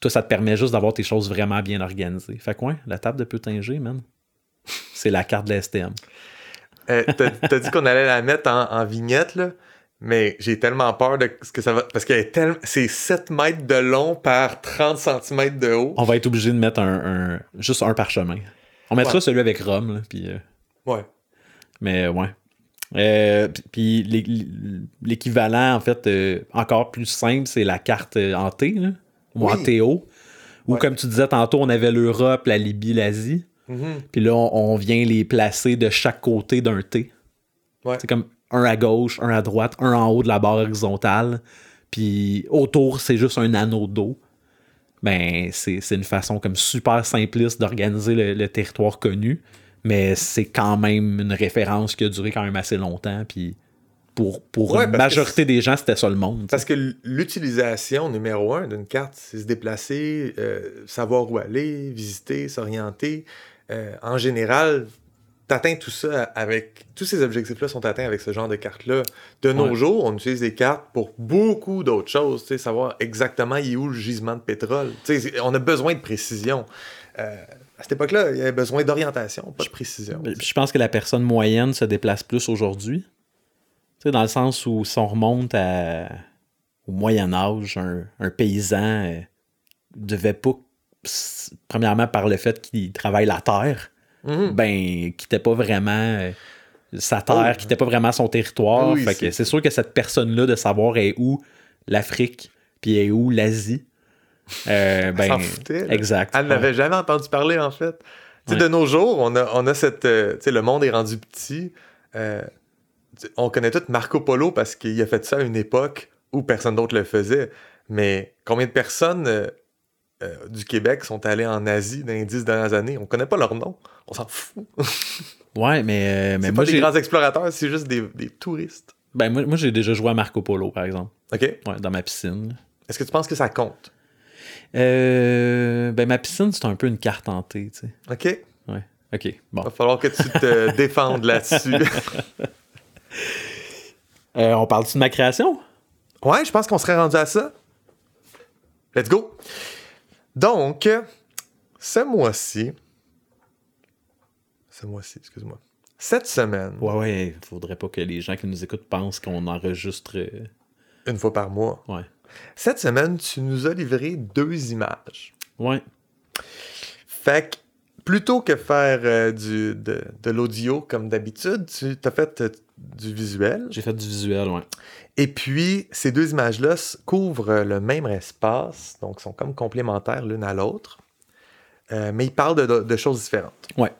Toi, ça te permet juste d'avoir tes choses vraiment bien organisées. Fait quoi, la table de Peutinger, man, c'est la carte de la STM. Euh, t'as, t'as dit qu'on allait la mettre en, en vignette, là, mais j'ai tellement peur de ce que ça va. Parce est tellement. C'est 7 mètres de long par 30 cm de haut. On va être obligé de mettre un, un- juste un parchemin. On mettra Ouais. celui avec Rome, là, puis, euh, Ouais. mais euh, ouais. Euh, puis- puis l'é- l'équivalent, en fait, euh, encore plus simple, c'est la carte en T, là, ou en Oui. TO. Ou Ouais. comme tu disais tantôt, on avait l'Europe, la Libye, l'Asie. Mhm. Puis là, on, on vient les placer de chaque côté d'un T. Ouais. C'est comme un à gauche, un à droite, un en haut de la barre horizontale. Puis autour, c'est juste un anneau d'eau. Ben, c'est c'est une façon comme super simpliste d'organiser le, le territoire connu. Mais c'est quand même une référence qui a duré quand même assez longtemps. Puis pour, pour Ouais, une majorité des gens, c'était ça le monde. Parce que l'utilisation numéro un d'une carte, c'est se déplacer, euh, savoir où aller, visiter, s'orienter. Euh, en général, t'atteins tout ça avec. Tous ces objectifs-là sont atteints avec ce genre de cartes-là. De nos jours, on utilise des cartes pour beaucoup d'autres choses, tu sais, savoir exactement il est où le gisement de pétrole. Tu sais, on a besoin de précision. Euh, à cette époque-là, il y avait besoin d'orientation, pas de précision. Puis Je pense que la personne moyenne se déplace plus aujourd'hui. Tu sais, dans le sens où si on remonte à- au Moyen Âge, un, un paysan euh, devait pas, premièrement par le fait qu'il travaille la terre, Mhm. ben, quittait pas vraiment euh, sa terre, Oh. quittait pas vraiment son territoire. Oui, fait que c'est- sûr que cette personne-là, de savoir est où l'Afrique, puis est où l'Asie, euh, ben, foutait, là. exact. Elle ouais. n'avait jamais entendu parler, en fait. Tu sais, Ouais. De nos jours, on a, on a cette. euh, tu sais, le monde est rendu petit. Euh, on connaît tout Marco Polo parce qu'il a fait ça à une époque où personne d'autre le faisait. Mais combien de personnes euh, du Québec sont allées en Asie dans les dix dernières années? On connaît pas leur nom. On s'en fout. <laughs> Ouais, mais, euh, mais moi, pas des grands explorateurs, c'est juste des, des touristes. ben, moi, moi, j'ai déjà joué à Marco Polo, par exemple. OK? Ouais, dans ma piscine. Est-ce que tu penses que ça compte? Euh, ben, ma piscine, c'est un peu une carte hantée, tu sais. OK? Ouais. OK, bon. Va falloir que tu te <laughs> défendes là-dessus. <laughs> Euh, on parle-tu de ma création? Ouais, je pense qu'on serait rendu à ça. Let's go. Donc, ce mois-ci, ce mois-ci, excuse-moi, cette semaine, Ouais, ouais, faudrait pas que les gens qui nous écoutent pensent qu'on enregistre. euh, une fois par mois, Ouais. cette semaine, tu nous as livré deux images. Ouais. Fait que, plutôt que faire euh, du, de, de l'audio comme d'habitude, tu as fait euh, du visuel. J'ai fait du visuel, ouais. Et puis, ces deux images-là couvrent le même espace, donc sont comme complémentaires l'une à l'autre, Euh, mais ils parlent de, de- de choses différentes. Ouais.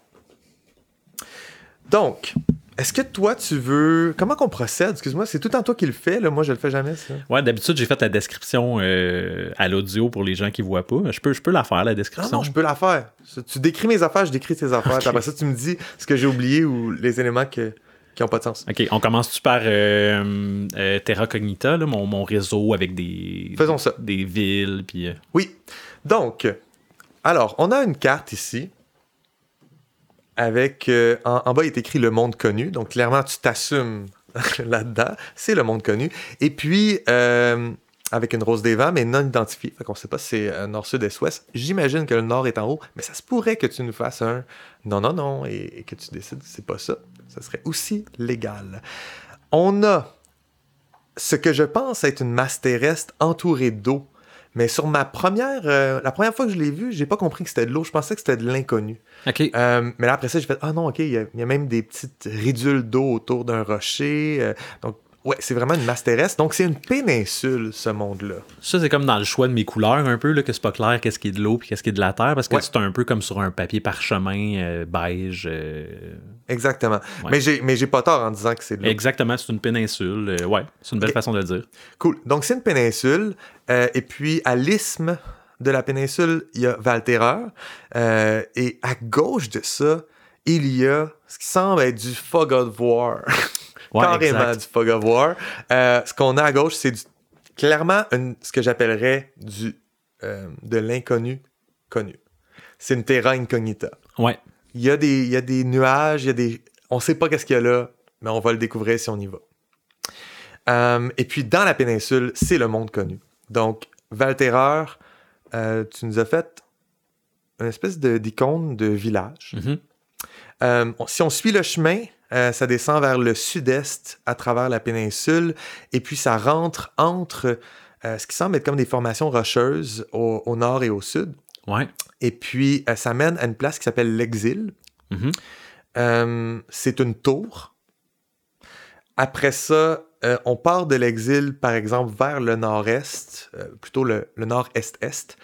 Donc, est-ce que toi, tu veux... Comment qu'on procède? Excuse-moi, c'est tout temps toi qui le fais, là. moi je le fais jamais, ça. Ouais, d'habitude, j'ai fait la description euh, à l'audio pour les gens qui voient pas. Je peux, je peux la faire, la Non, description. non, je peux la faire. Tu décris mes affaires, je décris tes affaires. Après ça, tu me dis ce que j'ai oublié ou les éléments que- qui n'ont pas de sens. OK, on commence-tu par euh, euh, Terra Cognita, là, mon, mon réseau avec des, Faisons ça. des villes, puis... euh, Oui. Donc, alors, on a une carte ici. Avec. euh, en, en bas, il est écrit le monde connu. Donc, clairement, tu t'assumes <laughs> là-dedans. C'est le monde connu. Et puis, avec une rose des vents, mais non identifiée. Fait qu'on sait pas si c'est nord, sud, est, ouest. J'imagine que le nord est en haut, mais ça se pourrait que tu nous fasses un non, non, non, et, et que tu décides que c'est pas ça. Ça serait aussi légal. On a ce que je pense être une masse terrestre entourée d'eau. Mais sur ma première, euh, la première fois que je l'ai vu, j'ai pas compris que c'était de l'eau. Je pensais que c'était de l'inconnu. OK. Euh, mais là, après ça, j'ai fait Ah non, ok, il y, a- il y a même des petites ridules d'eau autour d'un rocher. euh, donc, ouais, c'est vraiment une masse terrestre. Donc, c'est une péninsule, ce monde-là. Ça, c'est comme dans le choix de mes couleurs, un peu, là, que c'est pas clair qu'est-ce qui est de l'eau puis qu'est-ce qui est de la terre, parce que Ouais. c'est un peu comme sur un papier parchemin euh, beige. euh, Exactement. Ouais. Mais j'ai mais j'ai pas tort en disant que c'est de l'eau. Exactement, c'est une péninsule. euh, ouais, c'est une belle façon de le dire. Cool. Donc, c'est une péninsule. euh, et puis, à l'isthme de la péninsule, il y a Valterreur. et à gauche de ça, il y a ce qui semble être du Fog of War. <laughs> Ouais, Carrément exact. du Fog of War. Euh, ce qu'on a à gauche, c'est clairement une- ce que j'appellerais du euh, de l'inconnu connu. C'est une terra incognita. Ouais. Il y, a des, il y a des nuages, il y a des. On sait pas qu'est-ce qu'il y a là, mais on va le découvrir si on y va. Euh, et puis, dans la péninsule, c'est le monde connu. Donc, Valterreur, tu nous as fait une espèce d'icône de village. Euh, on- si on suit le chemin, euh, ça descend vers le sud-est à travers la péninsule, et puis ça rentre entre euh, ce qui semble être comme des formations rocheuses au, au nord et au sud. Ouais. Et puis, euh, ça mène à une place qui s'appelle l'Exil. Mhm. Euh, c'est une tour. Après ça, on part de l'exil, par exemple, vers le nord-est, plutôt le, le nord-est-est,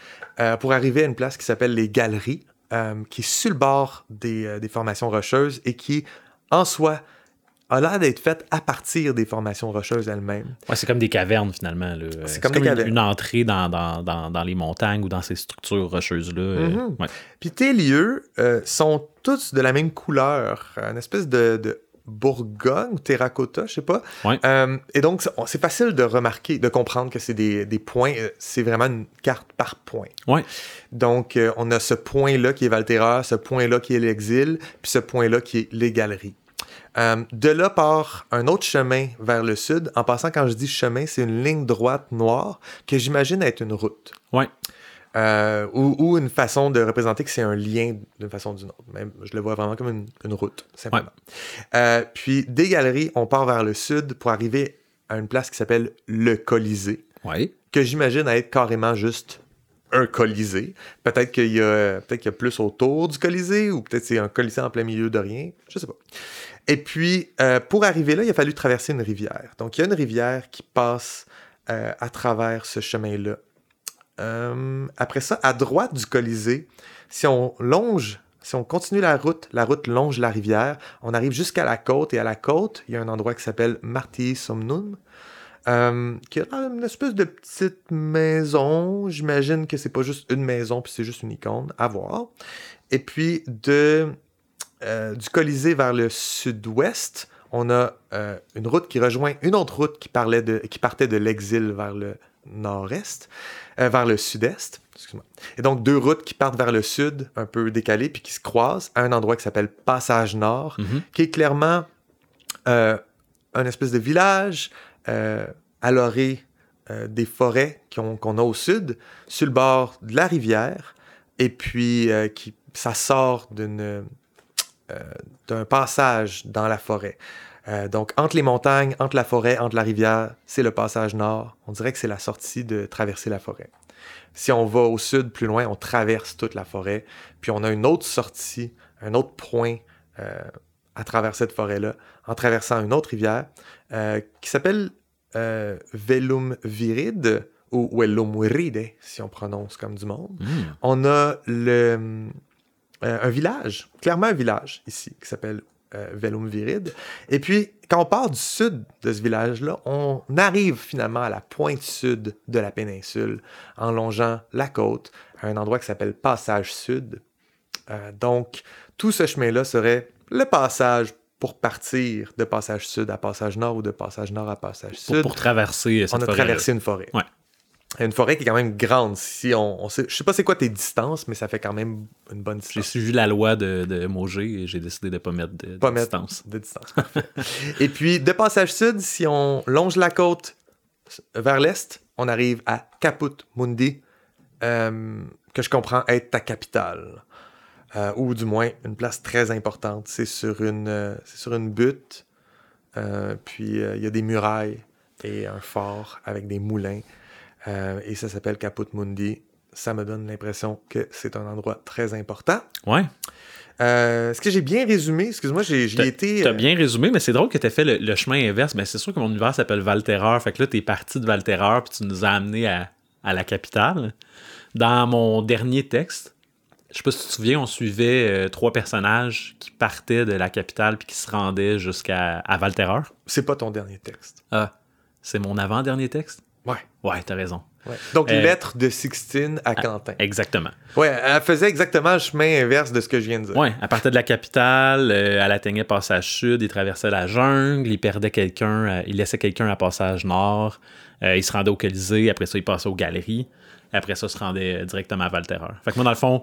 pour arriver à une place qui s'appelle les Galeries, qui est sur le bord des, des formations rocheuses et qui, en soi, a l'air d'être faite à partir des formations rocheuses elles-mêmes. Ouais, c'est comme des cavernes finalement. Euh, comme une- entrée dans, dans, dans, dans les montagnes ou dans ces structures rocheuses-là. euh, Mhm. ouais. Puis tes lieux euh, sont tous de la même couleur, une espèce de, de Bourgogne, terracotta, je sais pas. Ouais. Euh, et donc, c'est- c'est facile de remarquer, de comprendre que c'est des, des points. C'est vraiment une carte par point. Ouais. Donc, euh, on a ce point-là qui est Valterra, ce point-là qui est l'exil, puis ce point-là qui est les galeries. Euh, de là part un autre chemin vers le sud. En passant, quand je dis chemin, c'est une ligne droite noire que j'imagine être une route. Ouais. Euh, ou, ou une façon de représenter que c'est un lien d'une façon ou d'une autre. Même, je le vois vraiment comme une, une route, simplement. Euh, puis, des galeries, on part vers le sud pour arriver à une place qui s'appelle le Colisée, Ouais. que j'imagine être carrément juste un Colisée. Peut-être qu'il y, qu'il y a plus autour du Colisée, ou peut-être c'est un Colisée en plein milieu de rien. Je sais pas. Et puis, euh, pour arriver là, il a fallu traverser une rivière. Donc, il y a une rivière qui passe euh, à travers ce chemin-là. Euh, après ça, à droite du Colisée, si on longe, si on continue la route, la route longe la rivière, on arrive jusqu'à la côte, et à la côte, il y a un endroit qui s'appelle Marti Somnum, euh, qui a une espèce de petite maison. J'imagine que c'est pas juste une maison, puis c'est juste une icône, à voir. Et puis, de, euh, du Colisée vers le sud-ouest, on a euh, une route qui rejoint une autre route qui, parlait de, qui partait de l'exil vers le nord-est, euh, vers le sud-est. Et donc, deux routes qui partent vers le sud, un peu décalées, puis qui se croisent à un endroit qui s'appelle Passage Nord, Mhm. qui est clairement euh, un espèce de village euh, à l'orée euh, des forêts qu'on a au sud, sur le bord de la rivière, et puis euh, qui, ça sort euh, d'un passage dans la forêt. Euh, donc, entre les montagnes, entre la forêt, entre la rivière, c'est le passage nord. On dirait que c'est la sortie de traverser la forêt. Si on va au sud, plus loin, on traverse toute la forêt. Puis on a une autre sortie, un autre point euh, à travers cette forêt-là, en traversant une autre rivière euh, qui s'appelle euh, Velum Viride ou Velum Viride, si on prononce comme du monde. Mm. On a le, euh, un village, clairement un village ici, qui s'appelle euh, Velum Viride. Et puis, quand on part du sud de ce village-là, on arrive finalement à la pointe sud de la péninsule, en longeant la côte, à un endroit qui s'appelle Passage Sud. Donc, tout ce chemin-là serait le passage pour partir de Passage Sud à Passage Nord ou de Passage Nord à Passage Pour, Sud. pour traverser cette on a traversé une forêt. Ouais. Une forêt qui est quand même grande. Si on, on sait, je sais pas c'est quoi tes distances, mais ça fait quand même une bonne J'ai distance. suivi la loi de, de Mauger et j'ai décidé de ne pas mettre de, de Pas mettre distance. de distance. Et puis, de passage sud, si on longe la côte vers l'est, on arrive à Caput Mundi, euh, que je comprends être ta capitale. Euh, ou du moins une place très importante. C'est sur une, euh, sur une butte, euh, puis il y a des murailles et un fort avec des moulins. Et ça s'appelle Caput Mundi. Ça me donne l'impression que c'est un endroit très important. Ouais. Euh, Est-ce que j'ai bien résumé? Excuse-moi, j'ai été... T'as euh, bien résumé, mais c'est drôle que t'aies fait le, le chemin inverse. Ben, c'est sûr que mon univers s'appelle Valterreur. Fait que là, t'es parti de Valterreur puis tu nous as amené à, à la capitale. Dans mon dernier texte, je sais pas si tu te souviens, on suivait euh, trois personnages qui partaient de la capitale puis qui se rendaient jusqu'à à Valterreur. C'est pas ton dernier texte. Ah, c'est mon avant-dernier texte? Ouais. Ouais, t'as raison. ouais. Donc, Euh, lettre de Sixtine à Quentin. Exactement. Ouais, elle faisait exactement le chemin inverse de ce que je viens de dire. Ouais, à partir de la capitale, euh, elle atteignait Passage Sud, il traversait la jungle, il perdait quelqu'un, euh, il laissait quelqu'un à Passage Nord, il se rendait au Colisée, après ça, il passait aux galeries, après ça, il se rendait directement à Valterreur. Fait que moi, dans le fond,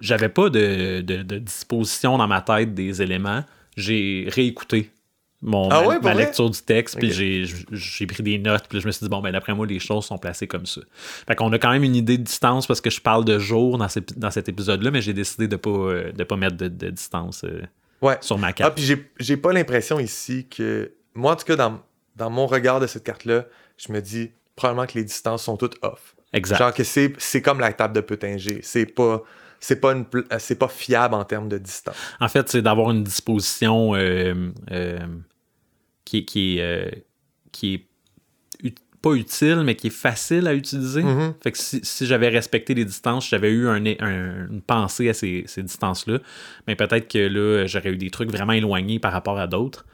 j'avais pas de, de- de disposition dans ma tête des éléments. J'ai réécouté mon, Ah ma, ouais, lecture du texte, puis j'ai- pris des notes, puis je me suis dit, bon, ben d'après moi, les choses sont placées comme ça. Fait qu'on a quand même une idée de distance parce que je parle de jour dans, ces- dans cet épisode-là, mais j'ai décidé de pas, euh, de pas mettre de, de distance euh, Ouais. sur ma Ah, carte. puis j'ai- pas l'impression ici que. Moi, en tout cas, dans, dans mon regard de cette carte-là, je me dis probablement que les distances sont toutes off. exact. Genre que c'est comme la table de Peutinger. C'est pas. C'est pas, une euh, c'est pas fiable en termes de distance. En fait, c'est d'avoir une disposition euh, euh, qui, est- qui euh, qui est pas utile, mais qui est facile à utiliser. Mhm. Fait que si, si j'avais respecté les distances, j'avais eu un, un- une pensée à ces, ces distances-là, mais peut-être que là, j'aurais eu des trucs vraiment éloignés par rapport à d'autres.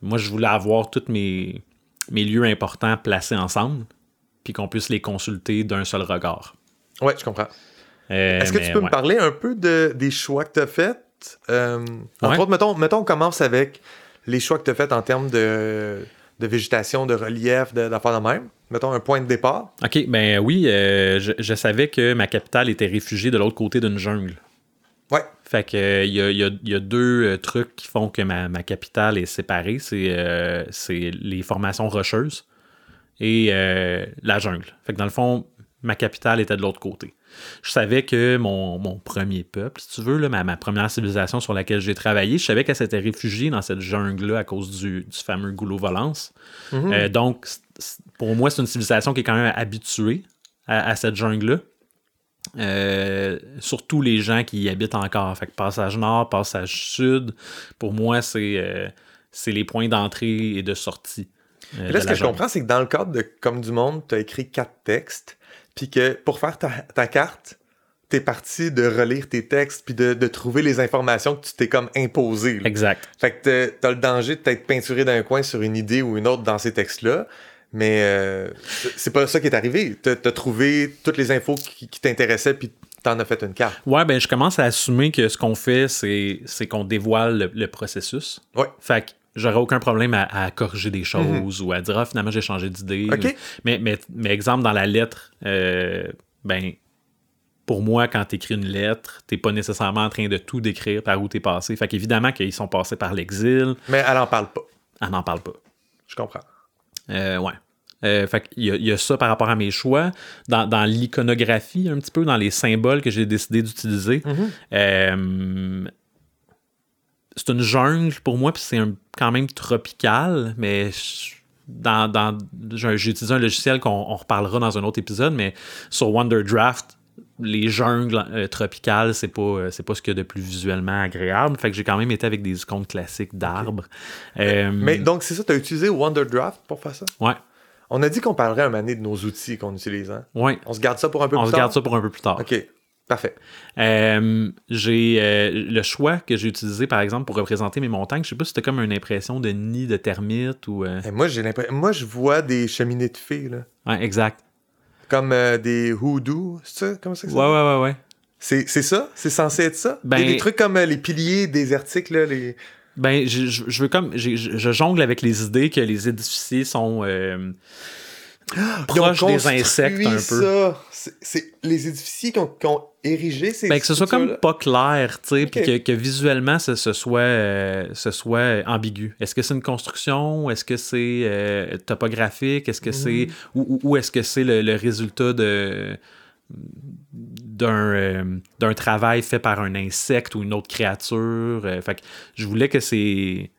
Moi, je voulais avoir tous mes, mes lieux importants placés ensemble, puis qu'on puisse les consulter d'un seul regard. Ouais, je comprends. Euh, Est-ce que tu peux ouais. me parler un peu de, des choix que tu as faits? Euh, entre Ouais. autres, mettons, mettons, on commence avec les choix que tu as faits en termes de, de végétation, de relief, d'affaires de même. Mettons un point de départ. OK, ben oui, euh, je, je savais que ma capitale était réfugiée de l'autre côté d'une jungle. Ouais. Fait que euh, il y, a, il y a- il y a deux euh, trucs qui font que ma, ma capitale est séparée. C'est euh, les formations rocheuses et euh, la jungle. Fait que dans le fond, ma capitale était de l'autre côté. Je savais que mon, mon premier peuple, si tu veux, là, ma, ma première civilisation sur laquelle j'ai travaillé, je savais qu'elle s'était réfugiée dans cette jungle-là à cause du, du fameux goulot volance. Euh, donc, pour moi, c'est une civilisation qui est quand même habituée à, à cette jungle-là. Euh, surtout les gens qui y habitent encore. Fait que passage nord, passage sud, pour moi, c'est euh, les points d'entrée et de sortie. euh, de là, ce que je comprends, c'est que dans le cadre de Comme du Monde, tu as écrit quatre textes, puis que pour faire ta, ta carte, t'es parti de relire tes textes, puis de, de trouver les informations que tu t'es comme imposé. là. Exact. Fait que t'as- le danger de t'être peinturé d'un coin sur une idée ou une autre dans ces textes-là, mais euh, c'est- pas ça qui est arrivé. T'as as trouvé toutes les infos qui, qui t'intéressaient, puis t'en as fait une carte. Ouais, ben je commence à assumer que ce qu'on fait, c'est c'est qu'on dévoile le, le processus. Ouais. Fait que j'aurais aucun problème à, à corriger des choses ou à dire, ah, finalement, j'ai changé d'idée. Mais, mais, mais exemple, dans la lettre, euh, ben, pour moi, quand tu écris une lettre, t'es pas nécessairement en train de tout décrire par où t'es passé. Fait qu'évidemment qu'ils sont passés par l'exil, Mais elle en parle pas. elle n'en parle pas. Je comprends. Euh, ouais. Euh, fait qu'il y, a- il y a ça par rapport à mes choix. Dans, dans l'iconographie, un petit peu, dans les symboles que j'ai décidé d'utiliser, euh, c'est une jungle pour moi, puis c'est quand même tropical, mais je- dans, dans, j'ai utilisé un logiciel qu'on on reparlera dans un autre épisode, mais sur Wonderdraft, les jungles euh, tropicales, c'est pas, euh, c'est pas ce qu'il y a de plus visuellement agréable. Fait que j'ai quand même été avec des icônes classiques d'arbres. Euh, Mais donc, c'est ça, t'as utilisé Wonderdraft pour faire ça? Ouais, On a dit qu'on parlerait un donné de nos outils qu'on utilise, hein? ouais. On se garde ça pour un peu On plus se tard? garde ça pour un peu plus tard. OK, parfait. Euh, j'ai euh, le choix que j'ai utilisé, par exemple, pour représenter mes montagnes. Je sais pas si c'était comme une impression de nid de termites ou. euh, Et moi, j'ai l'impression... Moi, je vois des cheminées de fées, là. Ouais, exact. Comme des hoodoo, c'est ça? Comment ça que Ouais, ça ouais, ouais, ouais. C'est c'est ça? C'est censé être ça? Ben- Des, des trucs comme les piliers désertiques, là, les... Ben, je, je- je veux comme. Je, je jongle avec les idées que les édifices sont proches des insectes un peu. C'est- les édifices qui ont, qui ont érigé ces Ben, que ce soit comme pas clair, tu sais, puis que, que visuellement ce, ce soit, euh, ce soit ambigu. Est-ce que c'est une construction? Est-ce que c'est euh, topographique? Est-ce que c'est. Ou, est-ce que c'est le, le résultat de d'un euh, d'un travail fait par un insecte ou une autre créature? Euh, fait que je voulais que c'est.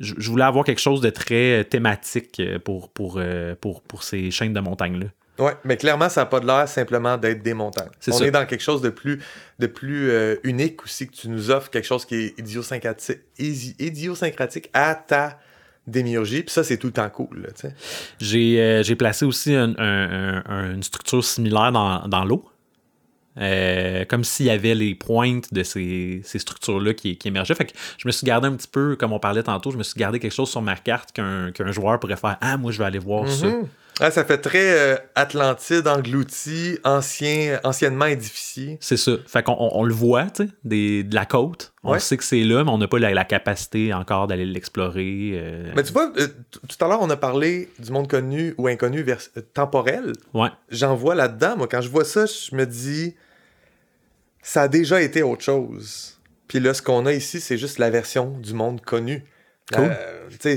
Je, je voulais avoir quelque chose de très thématique euh, pour, pour, euh, pour, pour ces chaînes de montagnes-là. Ouais, mais clairement, ça n'a pas de l'air simplement d'être des montagnes. On ça. est dans quelque chose de plus, de plus euh, unique aussi, que tu nous offres quelque chose qui est idiosyncratique, à ta démiurgie. Puis ça, c'est tout le temps cool. J'ai euh, j'ai placé aussi un- un- un- une structure similaire dans, dans l'eau. Euh, comme s'il y avait les pointes de ces, ces structures-là qui, qui émergeaient. Fait que je me suis gardé un petit peu, comme on parlait tantôt, je me suis gardé quelque chose sur ma carte qu'un joueur pourrait faire Ah, moi, je vais aller voir ça. Mhm. Ah, ça fait très euh, Atlantide, englouti, ancien, anciennement édifié. C'est ça. Fait qu'on on, on le voit, tu sais, des- de la côte. On Ouais. sait que c'est là, mais on n'a pas la, la capacité encore d'aller l'explorer. euh. Mais tu vois, euh, tout à l'heure, on a parlé du monde connu ou inconnu vers- temporel. Ouais. J'en vois là-dedans. Moi, quand je vois ça, je me dis, ça a déjà été autre chose. Puis là, ce qu'on a ici, c'est juste la version du monde connu. Cool. Euh,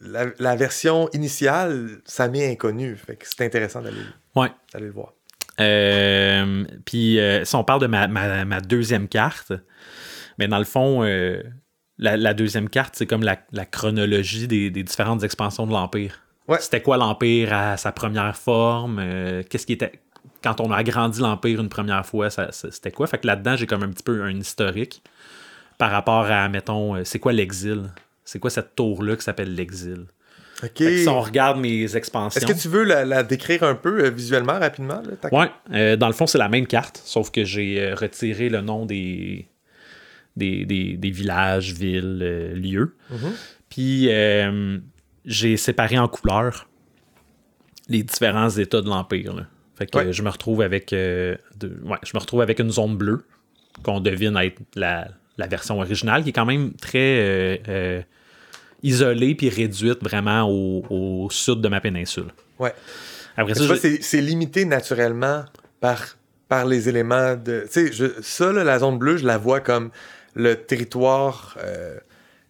la, la version initiale, ça m'est inconnu. Fait que c'est intéressant d'aller Ouais. le voir. Euh, puis euh, si on parle de ma, ma- ma deuxième carte, mais dans le fond, la, la deuxième carte, c'est comme la, la chronologie des, des différentes expansions de l'Empire. Ouais. C'était quoi l'Empire à sa première forme? Qu'est-ce qui était. Quand on a agrandi l'Empire une première fois, c'était quoi? Fait que là-dedans, j'ai comme un petit peu un historique par rapport à, mettons, euh, c'est quoi l'exil? C'est quoi cette tour-là qui s'appelle l'exil? Si on regarde mes expansions. Est-ce que tu veux la, la décrire un peu euh, visuellement, rapidement? Ouais, euh, dans le fond, c'est la même carte, sauf que j'ai euh, retiré le nom des, des, des- des villages, villes, lieux. Mhm. Puis j'ai séparé en couleurs les différents états de l'Empire. Fait que Ouais. je me retrouve avec euh, de- ouais, je me retrouve avec une zone bleue qu'on devine être la, la version originale, qui est quand même très euh, euh, isolée puis réduite vraiment au, au sud de ma péninsule. Ouais. Après ça, je- c'est c'est limité naturellement par, par les éléments de. Tu sais, ça, là, la zone bleue, je la vois comme le territoire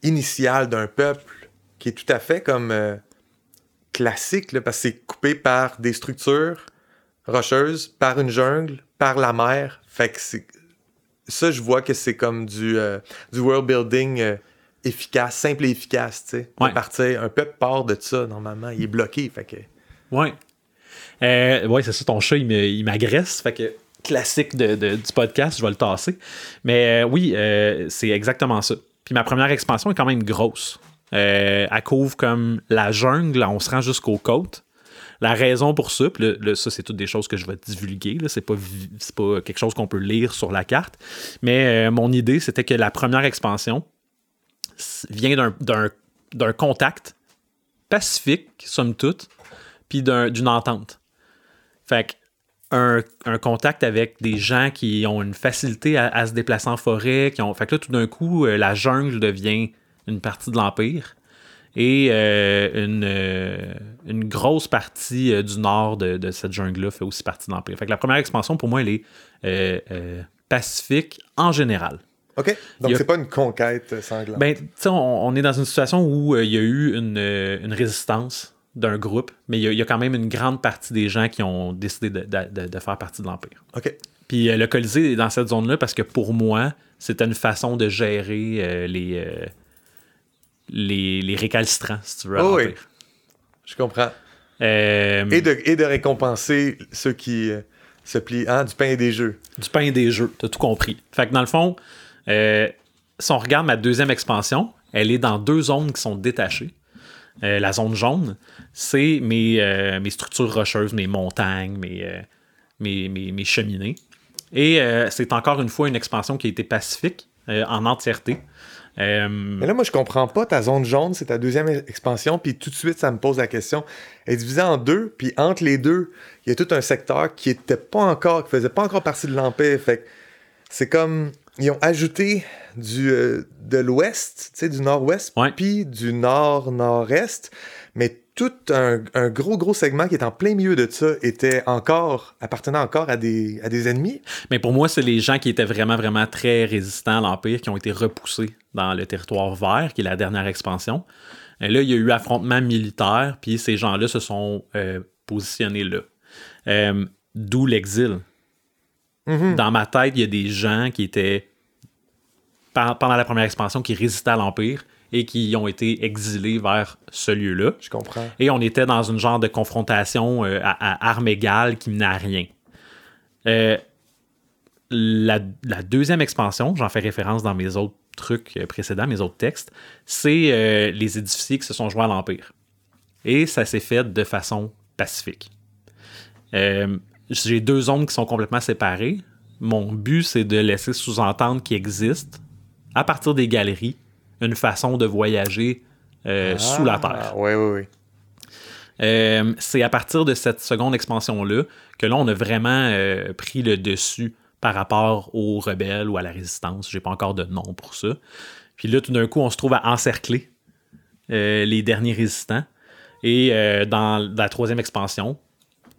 initial d'un peuple qui est tout à fait comme classique, là, parce que c'est coupé par des structures rocheuses, par une jungle, par la mer. Fait que. Ça, je vois que c'est comme du, euh, du world building euh, efficace, simple et efficace, tu sais. De Ouais. partir- Un peuple part de ça, normalement. Il est bloqué, fait que. Ouais. Euh, ouais, c'est ça, ton chat, il m'agresse. Fait que classique de, de- du podcast, je vais le tasser. Mais oui, c'est exactement ça. Puis ma première expansion est quand même grosse. Elle couvre comme la jungle, on se rend jusqu'aux côtes. La raison pour ça, ça, c'est toutes des choses que je vais divulguer. C'est pas, quelque chose qu'on peut lire sur la carte. Mais euh, mon idée, c'était que la première expansion vient d'un- contact pacifique, somme toute, puis d'un- d'une entente. Fait que un, contact avec des gens qui ont une facilité à, à se déplacer en forêt, qui ont. Fait que là, tout d'un coup, euh, la jungle devient une partie de l'Empire. Et euh, une, euh, une grosse partie euh, du nord de, de cette jungle-là fait aussi partie de l'Empire. Fait que la première expansion, pour moi, elle est euh, pacifique en général. OK. Donc, a- c'est pas une conquête sanglante. Ben, tu sais, on, on est dans une situation où il y a eu une, une résistance d'un groupe, mais il y, a, il y a quand même une grande partie des gens qui ont décidé de, de- de- faire partie de l'Empire. OK. Puis le Colisée est dans cette zone-là parce que pour moi, c'était une façon de gérer les, les, les récalcitrants, si tu veux. Oh oui. Je comprends. Euh, Et de, et de récompenser ceux qui euh, se plient. Hein, du pain et des jeux. du pain et des jeux, t'as tout compris. Fait que dans le fond, euh, si on regarde ma deuxième expansion, elle est dans deux zones qui sont détachées. Euh, la zone jaune, c'est mes, euh, mes structures rocheuses, mes montagnes, mes, euh, mes, mes- mes cheminées. Et euh, c'est encore une fois une expansion qui a été pacifique euh, en entièreté. Euh, Mais là, moi, je comprends pas. Ta zone jaune, c'est ta deuxième expansion. Puis tout de suite, ça me pose la question. Elle est divisée en deux. Puis entre les deux, il y a tout un secteur qui était pas encore, qui faisait pas encore partie de l'Empire. Fait que c'est comme. Ils ont ajouté du, euh, de l'ouest, tu sais, du nord-ouest, puis du nord-nord-est. Mais tout un, un gros, gros segment qui est en plein milieu de ça était encore, appartenant encore à des, à des ennemis. Mais pour moi, c'est les gens qui étaient vraiment, vraiment très résistants à l'Empire qui ont été repoussés dans le territoire vert, qui est la dernière expansion. Et là, il y a eu affrontement militaire, puis ces gens-là se sont euh, positionnés là. Euh, D'où l'exil. Dans ma tête, il y a des gens qui étaient, pendant la première expansion, qui résistaient à l'Empire et qui ont été exilés vers ce lieu-là. Je comprends. Et on était dans une genre de confrontation euh, à, à armes égales qui menait à rien. Euh, la, la deuxième expansion, j'en fais référence dans mes autres trucs euh, précédents, mes autres textes, c'est euh, les édificiers qui se sont joints à l'Empire. Et ça s'est fait de façon pacifique. Euh, J'ai deux zones qui sont complètement séparées. Mon but, c'est de laisser sous-entendre qu'il existe, à partir des galeries, une façon de voyager euh, sous la terre. Oui, oui, oui. Euh, c'est à partir de cette seconde expansion-là que là, on a vraiment euh, pris le dessus par rapport aux rebelles ou à la résistance. J'ai pas encore de nom pour ça. Puis là, tout d'un coup, on se trouve à encercler les derniers résistants. Et dans la troisième expansion,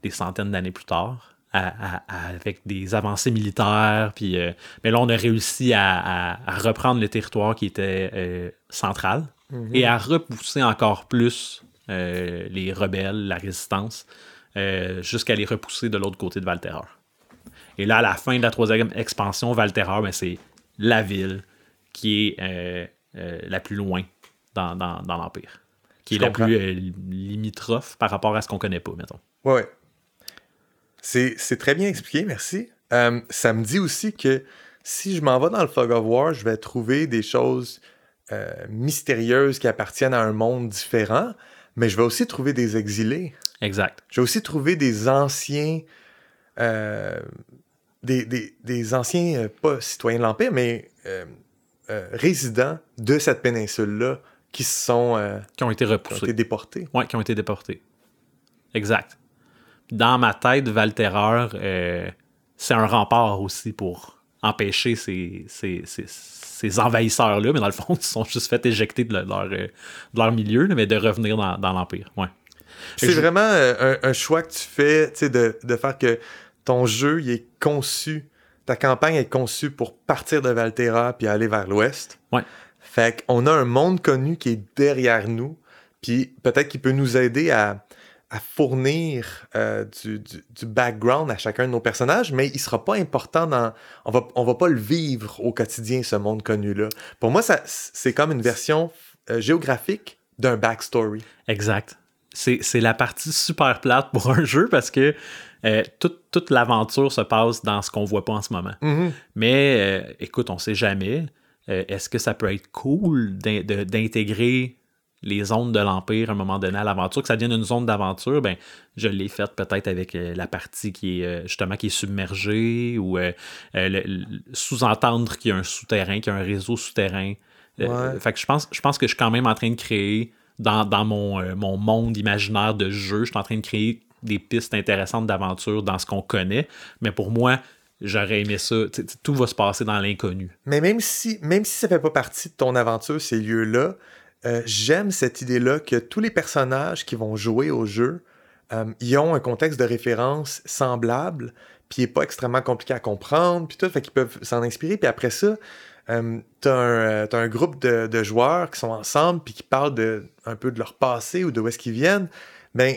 des centaines d'années plus tard, à- à- à- avec des avancées militaires, puis euh, mais là, on a réussi à, reprendre le territoire qui était euh, central et à repousser encore plus euh, les rebelles, la résistance, jusqu'à les repousser de l'autre côté de Valterreur. Et là, à la fin de la troisième expansion, Valterreur, ben, c'est la ville qui est la plus loin dans, dans- dans l'Empire. Qui est la plus limitrophe par rapport à ce qu'on connaît pas, mettons. Oui, oui. C'est très bien expliqué, merci. Euh, ça me dit aussi que si je m'en vais dans le Fog of War, je vais trouver des choses euh, mystérieuses qui appartiennent à un monde différent, mais je vais aussi trouver des exilés. Exact. Je vais aussi trouver des anciens. euh, des, des- des anciens, pas citoyens de l'Empire, mais résidents de cette péninsule-là qui se sont, Qui ont été qui ont repoussés. été déportés. Ouais, qui ont été déportés. Exact. Dans ma tête, Valterreur, euh, c'est un rempart aussi pour empêcher ces, ces, ces, ces envahisseurs-là, mais dans le fond, <laughs> ils sont juste fait éjecter de leur, euh, de leur milieu, mais de revenir dans, dans l'Empire. Ouais. C'est je- vraiment euh, un, un choix que tu fais, de, de faire que ton jeu, il est conçu, ta campagne est conçue pour partir de Valterra puis aller vers l'ouest. Ouais. Fait qu'on a un monde connu qui est derrière nous, puis peut-être qu'il peut nous aider à, à fournir euh, du, du- du background à chacun de nos personnages, mais il sera pas important dans... On va, on va pas le vivre au quotidien, ce monde connu-là. Pour moi, ça, c'est comme une version euh, géographique d'un backstory. Exact. C'est la partie super plate pour un jeu parce que euh, toute, toute l'aventure se passe dans ce qu'on voit pas en ce moment. Mais euh, écoute, on sait jamais. Est-ce que ça peut être cool d'intégrer les zones de l'Empire à un moment donné à l'aventure, que ça devienne une zone d'aventure? Ben, je l'ai faite peut-être avec euh, la partie qui est euh, justement qui est submergée ou euh, sous-entendre qu'il y a un souterrain, qu'il y a un réseau souterrain. Ouais. fait que je pense, je pense que je suis quand même en train de créer dans, dans mon, mon monde imaginaire de jeu, je suis en train de créer des pistes intéressantes d'aventure dans ce qu'on connaît. Mais pour moi, j'aurais aimé ça. Tout va se passer dans l'inconnu. Mais même si, même si ça fait pas partie de ton aventure, ces lieux-là, euh, j'aime cette idée-là que tous les personnages qui vont jouer au jeu, euh, ils ont un contexte de référence semblable, puis il est pas extrêmement compliqué à comprendre, puis tout, fait qu'ils peuvent s'en inspirer. Puis après ça, euh, t'as un, euh, un groupe de, de joueurs qui sont ensemble, puis qui parlent de, un peu de leur passé ou de où est-ce qu'ils viennent. Ben,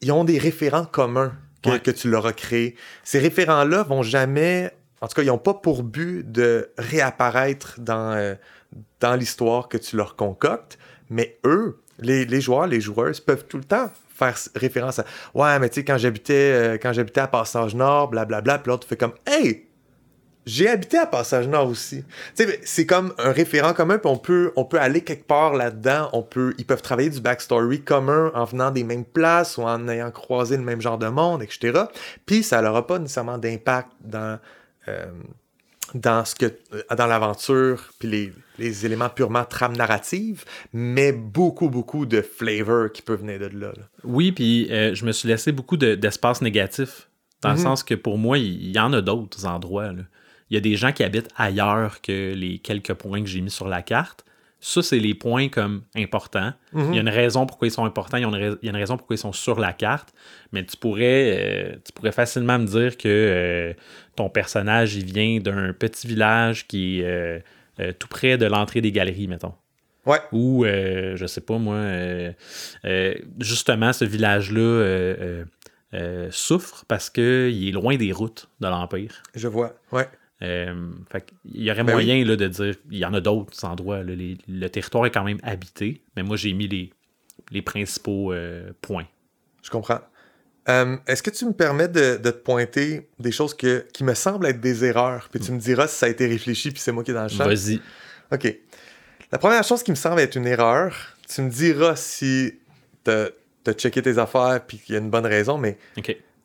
ils, ont des référents communs que, Ouais. que tu leur as créés. Ces référents-là vont jamais en tout cas, ils n'ont pas pour but de réapparaître dans, euh, dans l'histoire que tu leur concoctes, mais eux, les, les joueurs, les joueuses, peuvent tout le temps faire référence à Ouais, mais tu sais, quand j'habitais euh, quand j'habitais à Passage Nord, blablabla, puis l'autre fait comme Hey! J'ai habité à Passage Nord aussi. C'est comme un référent commun, puis on peut, on peut aller quelque part là-dedans. On peut, ils peuvent travailler du backstory commun en venant des mêmes places ou en ayant croisé le même genre de monde, etc. Puis ça n'aura pas nécessairement d'impact dans, euh, dans ce que euh, dans l'aventure puis les, les éléments purement trame narrative, mais beaucoup beaucoup de flavor qui peut venir de là. là. Oui, puis euh, je me suis laissé beaucoup de- d'espace négatif. Dans le Mhm. sens que pour moi, il y, en a d'autres endroits. là. Il y a des gens qui habitent ailleurs que les quelques points que j'ai mis sur la carte. Ça, c'est les points comme importants. Mhm. Il y a une raison pourquoi ils sont importants, il y a une, il y a une raison pourquoi ils sont sur la carte. Mais tu pourrais, euh, tu pourrais facilement me dire que euh, ton personnage, il vient d'un petit village qui est euh, euh, tout près de l'entrée des galeries, mettons. Ouais. Ou, euh, je sais pas moi, euh, justement, ce village-là souffre parce qu'il est loin des routes de l'Empire. Je vois. Ouais. Fait il y aurait Ben moyen là, de dire, il y en a d'autres endroits. là, les- le territoire est quand même habité, mais moi j'ai mis les, les principaux points. Je comprends. Euh, Est-ce que tu me permets de, de te pointer des choses que, qui me semblent être des erreurs, puis tu me diras si ça a été réfléchi, puis c'est moi qui est dans le champ? Vas-y. OK. La première chose qui me semble être une erreur, tu me diras si t'as as checké tes affaires puis qu'il y a une bonne raison, mais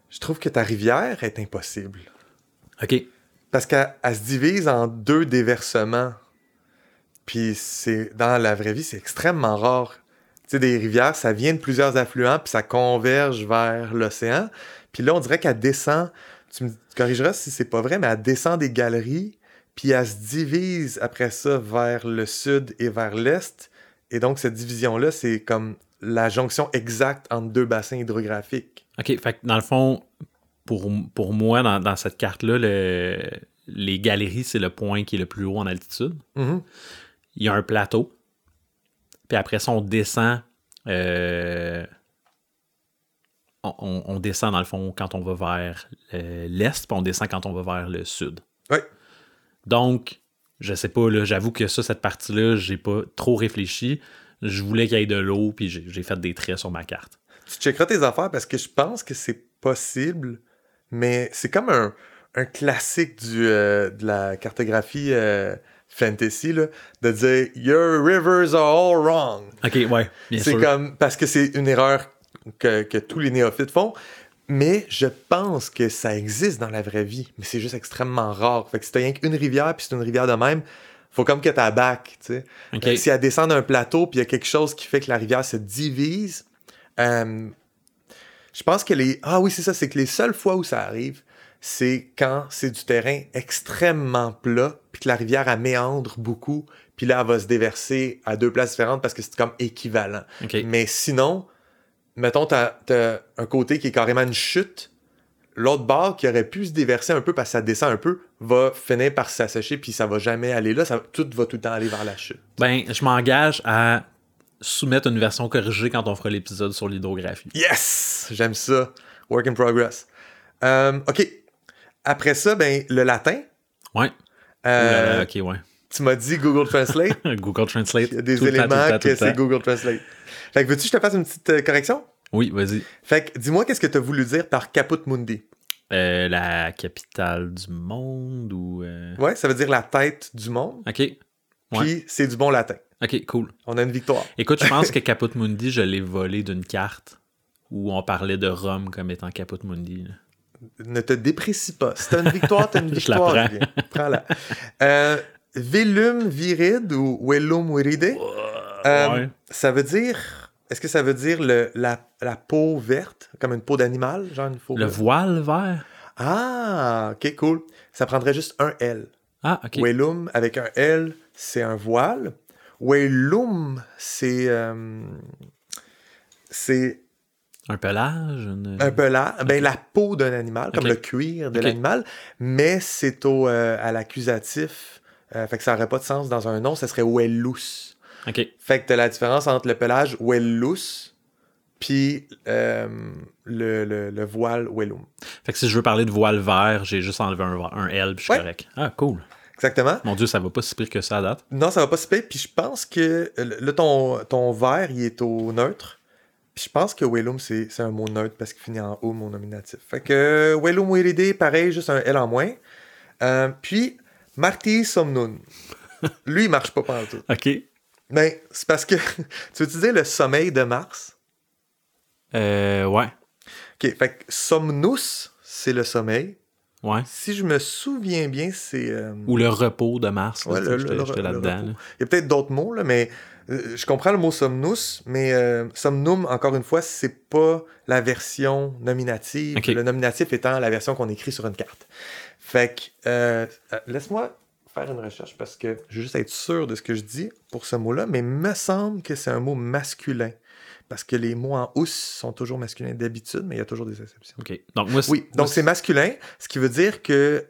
je trouve que ta rivière est impossible. OK. Parce qu'elle elle se divise en deux déversements. Puis c'est dans la vraie vie, c'est extrêmement rare. Tu sais, des rivières, ça vient de plusieurs affluents, puis ça converge vers l'océan. Puis là, on dirait qu'elle descend, tu me corrigeras si c'est pas vrai, mais elle descend des galeries, puis elle se divise après ça vers le sud et vers l'est. Et donc, cette division-là, c'est comme la jonction exacte entre deux bassins hydrographiques. OK. Fait que dans le fond, pour, pour moi, dans, dans cette carte-là, le- les galeries, c'est le point qui est le plus haut en altitude. Mhm. il y a un plateau. Puis après ça, on descend. euh, on, descend dans le fond quand on va vers euh, l'est, puis on descend quand on va vers le sud. Ouais. Donc, je sais pas, là, j'avoue que ça, cette partie-là, j'ai pas trop réfléchi. Je voulais qu'il y ait de l'eau, puis j'ai j'ai fait des traits sur ma carte. Tu checkeras tes affaires parce que je pense que c'est possible, mais c'est comme un, un classique du, euh, de la cartographie euh, fantasy, là, de dire Your rivers are all wrong. Ok, ouais, bien C'est comme parce que c'est une erreur que, que tous les néophytes font. Mais je pense que ça existe dans la vraie vie, mais c'est juste extrêmement rare. Fait que si t'as rien qu'une rivière, puis c'est une rivière de même, faut comme que t'as back, tu sais. Si elle descend d'un plateau, puis il y a quelque chose qui fait que la rivière se divise, euh, Je pense que les. Ah oui, c'est ça, c'est que les seules fois où ça arrive, c'est quand c'est du terrain extrêmement plat, puis que la rivière, elle méandre beaucoup, puis là, elle va se déverser à deux places différentes parce que c'est comme équivalent. Mais sinon, mettons, t'as as un côté qui est carrément une chute, l'autre bord qui aurait pu se déverser un peu parce que ça descend un peu, va finir par s'assécher, puis ça va jamais aller là, ça, tout va tout le temps aller vers la chute. Ben, je m'engage à soumettre une version corrigée quand on fera l'épisode sur l'hydrographie. Yes! J'aime ça. Work in progress. Euh, OK. Après ça, ben, le latin. Ouais. Euh, ok, ouais. Tu m'as dit Google Translate. <laughs> Google Translate. Il y a des tout le temps, éléments temps, que c'est. Google Translate. Fait que veux-tu que je te fasse une petite euh, correction? Oui, vas-y. Fait que dis-moi qu'est-ce que tu as voulu dire par Caput Mundi? Euh, la capitale du monde ou. euh, Ouais, ça veut dire la tête du monde. Ok. Ouais. Puis c'est du bon latin. Ok, cool. On a une victoire. Écoute, je pense <laughs> que Caput Mundi, je l'ai volé d'une carte où on parlait de Rome comme étant Caput Mundi. là. Ne te déprécie pas. Si t'as une victoire, t'as une <laughs> Je la victoire. prends. Julien. Prends-la. Euh, velum viride ou velum viride, euh, ouais. ça veut dire. Est-ce que ça veut dire le, la, la peau verte, comme une peau d'animal, genre une peau Le verte? voile vert? Ah, ok, cool. Ça prendrait juste un L. Ah, ok. Velum avec un L, c'est un voile. Velum, c'est euh, c'est Un pelage? une- un pelage, ben la peau d'un animal, comme le cuir de l'animal, mais c'est au euh, à l'accusatif. Euh, fait que ça n'aurait pas de sens dans un nom, ça serait Wellus. Ok. Fait que t'as la différence entre le pelage Wellus puis euh, le, le, le voile Wellum. Fait que si je veux parler de voile vert, j'ai juste enlevé un, un L puis je suis Ouais. correct. Ah, cool. Exactement. Mon Dieu, ça va pas si pire que ça à date. Non, ça va pas se payer. Puis je pense que euh, là, ton, ton vert, il est au neutre. Puis je pense que Wellum, c'est un mot neutre parce qu'il finit en O, mon nominatif. Fait que Wellum Weride, pareil, juste un L en moins. Euh, puis Marty Somnun. <laughs> Lui, il marche pas pendant tout. Ok. Mais c'est parce que <laughs> tu veux utiliser le sommeil de Mars? Euh, ouais. Ok, fait que Somnus, c'est le sommeil. Ouais. Si je me souviens bien, c'est. euh, Ou le repos de Mars. là, Ouais, tu sais, le- j'étais- le- j'étais le là-dedans. là. Il y a peut-être d'autres mots, là, mais euh, je comprends le mot somnus, mais euh, somnum, encore une fois, c'est pas la version nominative. Le nominatif étant la version qu'on écrit sur une carte. Fait que, euh, euh, laisse-moi faire une recherche parce que je veux juste être sûr de ce que je dis pour ce mot-là, mais il me semble que c'est un mot masculin. Parce que les mots en ous sont toujours masculins d'habitude, mais il y a toujours des exceptions. Ok. Donc, moi, Oui, donc c'est masculin, ce qui veut dire que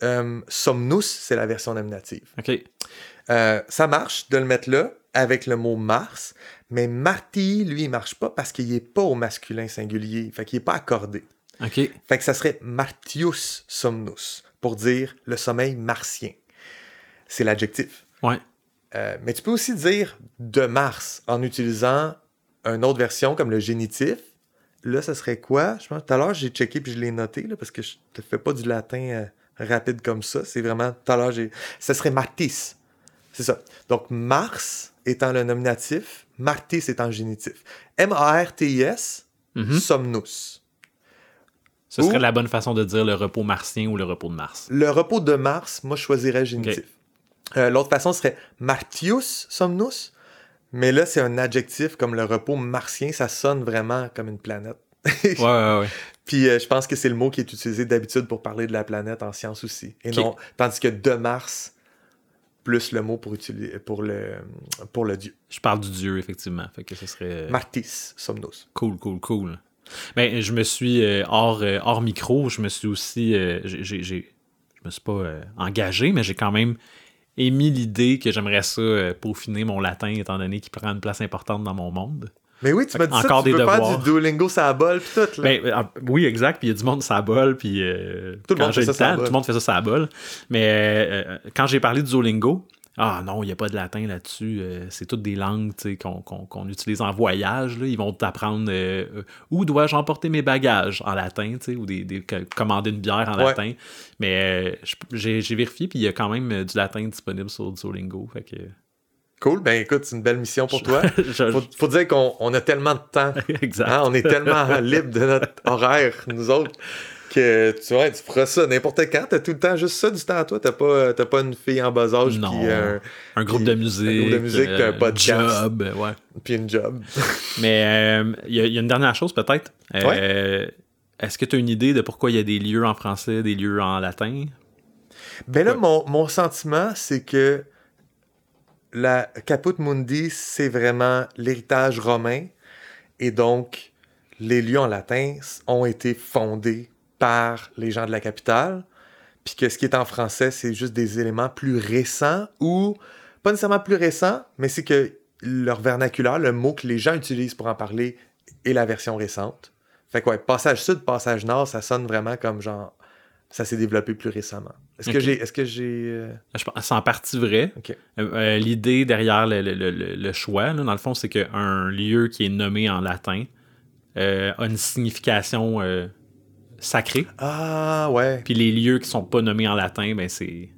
somnus, c'est la version nominative. Ok. Euh, ça marche de le mettre là avec le mot Mars, mais Marty, lui, il marche pas parce qu'il est pas au masculin singulier, fait qu'il est pas accordé. Ok. Fait que ça serait Martius somnus pour dire le sommeil martien. C'est l'adjectif. Ouais. Euh, mais tu peux aussi dire de Mars en utilisant une autre version comme le génitif. Là, ça serait quoi? Je pense tout à l'heure, j'ai checké puis je l'ai noté là, parce que je te fais pas du latin euh, rapide comme ça. C'est vraiment tout à l'heure, j'ai. Ça serait Martis. C'est ça. Donc, Mars étant le nominatif, Martis étant le génitif. M-A-R-T-I-S, Mhm. somnus. Ce serait la bonne façon de dire le repos martien ou le repos de Mars. Le repos de Mars, moi, je choisirais génitif. Euh, L'autre façon serait Martius somnus, mais là, c'est un adjectif comme le repos martien, ça sonne vraiment comme une planète. Ouais, ouais, ouais. <laughs> Puis euh, je pense que c'est le mot qui est utilisé d'habitude pour parler de la planète en science aussi. Et Ok. non, tandis que de Mars, plus le mot pour, utiliser, pour, le, pour le dieu. Je parle du dieu, effectivement. Fait que ce serait. Martis somnus. Cool, cool, cool. Ben, je me suis, euh, hors, euh, hors micro, je me suis aussi. euh, j'ai- j'ai- j'ai- je me suis pas euh, engagé, mais j'ai quand même émis l'idée que j'aimerais ça euh, peaufiner mon latin, étant donné qu'il prend une place importante dans mon monde. Mais oui, tu m'as dit Encore ça, tu des veux faire devoirs. du Duolingo ça bol, puis tout. Là. Ben, euh, oui, exact. Puis il y a du monde, ça bol. Puis euh, Tout le monde fait ça, ça temps, tout le monde fait ça, ça bol. Mais euh, euh, quand j'ai parlé de Zolingo, ah non, il n'y a pas de latin là-dessus. euh, c'est toutes des langues qu'on utilise en voyage. là. Ils vont t'apprendre euh, euh, où dois-je emporter mes bagages? En latin, ou des, commander une bière en Ouais. latin. Mais j'ai vérifié, puis il y a quand même du latin disponible sur Zolingo. Fait que, Cool, ben écoute, c'est une belle mission pour toi. <laughs> je- Faut, faut dire qu'on on a tellement de temps <laughs> exact. Hein, on est tellement <laughs> libre de notre horaire, nous autres, que tu vois, tu feras ça n'importe quand. T'as tout le temps juste ça du temps à toi. T'as pas, pas une fille en bas âge Non. puis un- un groupe puis de un musique, groupe de musique, puis un euh, podcast. job, ouais. puis une job. Mais euh, il y, a- il y a une dernière chose peut-être. Euh, est-ce que tu as une idée de pourquoi il y a des lieux en français, des lieux en latin? Ben là, Ouais. mon, mon sentiment, c'est que la Caput Mundi, c'est vraiment l'héritage romain. Et donc, les lieux en latin ont été fondés par les gens de la capitale. Puis que ce qui est en français, c'est juste des éléments plus récents ou pas nécessairement plus récents, mais c'est que leur vernaculaire, le mot que les gens utilisent pour en parler, est la version récente. Fait que ouais, passage sud, passage nord, ça sonne vraiment comme genre ça s'est développé plus récemment. Est-ce que j'ai est-ce que j'ai euh, pense- C'est en partie vrai. Euh, euh, L'idée derrière le, le- le- choix, là, dans le fond, c'est qu'un lieu qui est nommé en latin euh, a une signification euh, sacrée. Ah ouais. Puis les lieux qui sont pas nommés en latin, ben c'est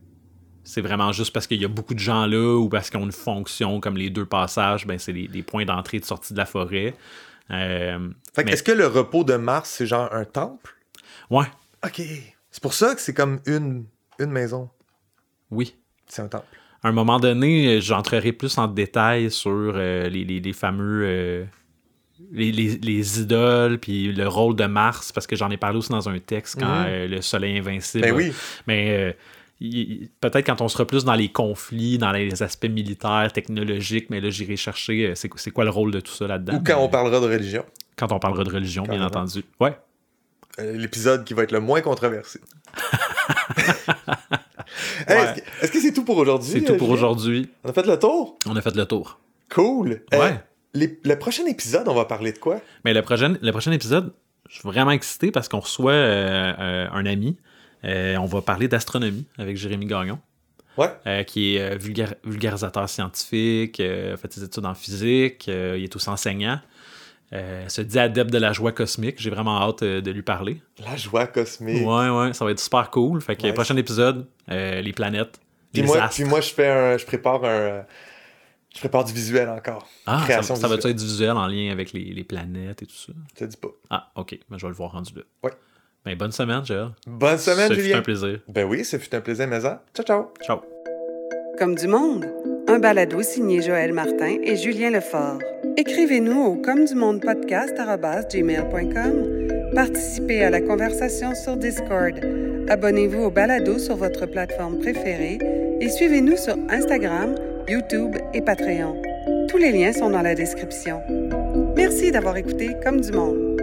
c'est vraiment juste parce qu'il y a beaucoup de gens là ou parce qu'ils ont une fonction comme les deux passages, ben c'est des, des points d'entrée et de sortie de la forêt. Fait mais- est-ce que le repos de Mars c'est genre un temple? Ouais, OK. C'est pour ça que c'est comme une une maison. oui. C'est un temple. À un moment donné, euh, j'entrerai plus en détail sur euh, les, les- les fameux. euh, les, les- les idoles, puis le rôle de Mars, parce que j'en ai parlé aussi dans un texte quand Mhm. euh, le Soleil invincible. Ben oui. Mais peut-être quand on sera plus dans les conflits, dans les aspects militaires, technologiques, mais là, j'irai chercher c'est quoi le rôle de tout ça là-dedans? Ou quand Mais on parlera de religion. quand on parlera de religion, bien entendu. Ouais. L'épisode qui va être le moins controversé. <laughs> <laughs> Hey, Ouais. Est-ce que- c'est tout pour aujourd'hui? C'est tout pour aujourd'hui. On a fait le tour? On a fait le tour. Cool. Euh, Ouais. les- le prochain épisode, on va parler de quoi? Mais le prochain, le prochain épisode, je suis vraiment excité parce qu'on reçoit euh, euh, un ami. On va parler d'astronomie avec Jérémy Gagnon, Ouais. euh, qui est euh, vulgar- vulgarisateur scientifique, euh, fait des études en physique, il est aussi enseignant. Euh, se dit adepte de la joie cosmique. J'ai vraiment hâte euh, de lui parler. La joie cosmique. Ouais, ouais, ça va être super cool. Fait que Nice. prochain épisode, euh, les planètes, Puis les moi, astres. puis moi, je fais un, je prépare un, euh, je prépare du visuel encore. ah, ça, création ça va être du visuel en lien avec les, les planètes et tout ça? Je te dis pas. Ah, ok, ben, je vais le voir rendu là. Ouais. Ben, bonne semaine, Gérard. Bonne semaine, Ça fut Julien. un plaisir. Ben oui, ce fut un plaisir, mais ça. Ciao, ciao. Ciao. Comme du monde, un balado signé Joël Martin et Julien Lefort. Écrivez-nous au comme du monde podcast@gmail.com. Participez à la conversation sur Discord. Abonnez-vous au balado sur votre plateforme préférée et suivez-nous sur Instagram, YouTube et Patreon. Tous les liens sont dans la description. Merci d'avoir écouté Comme du monde.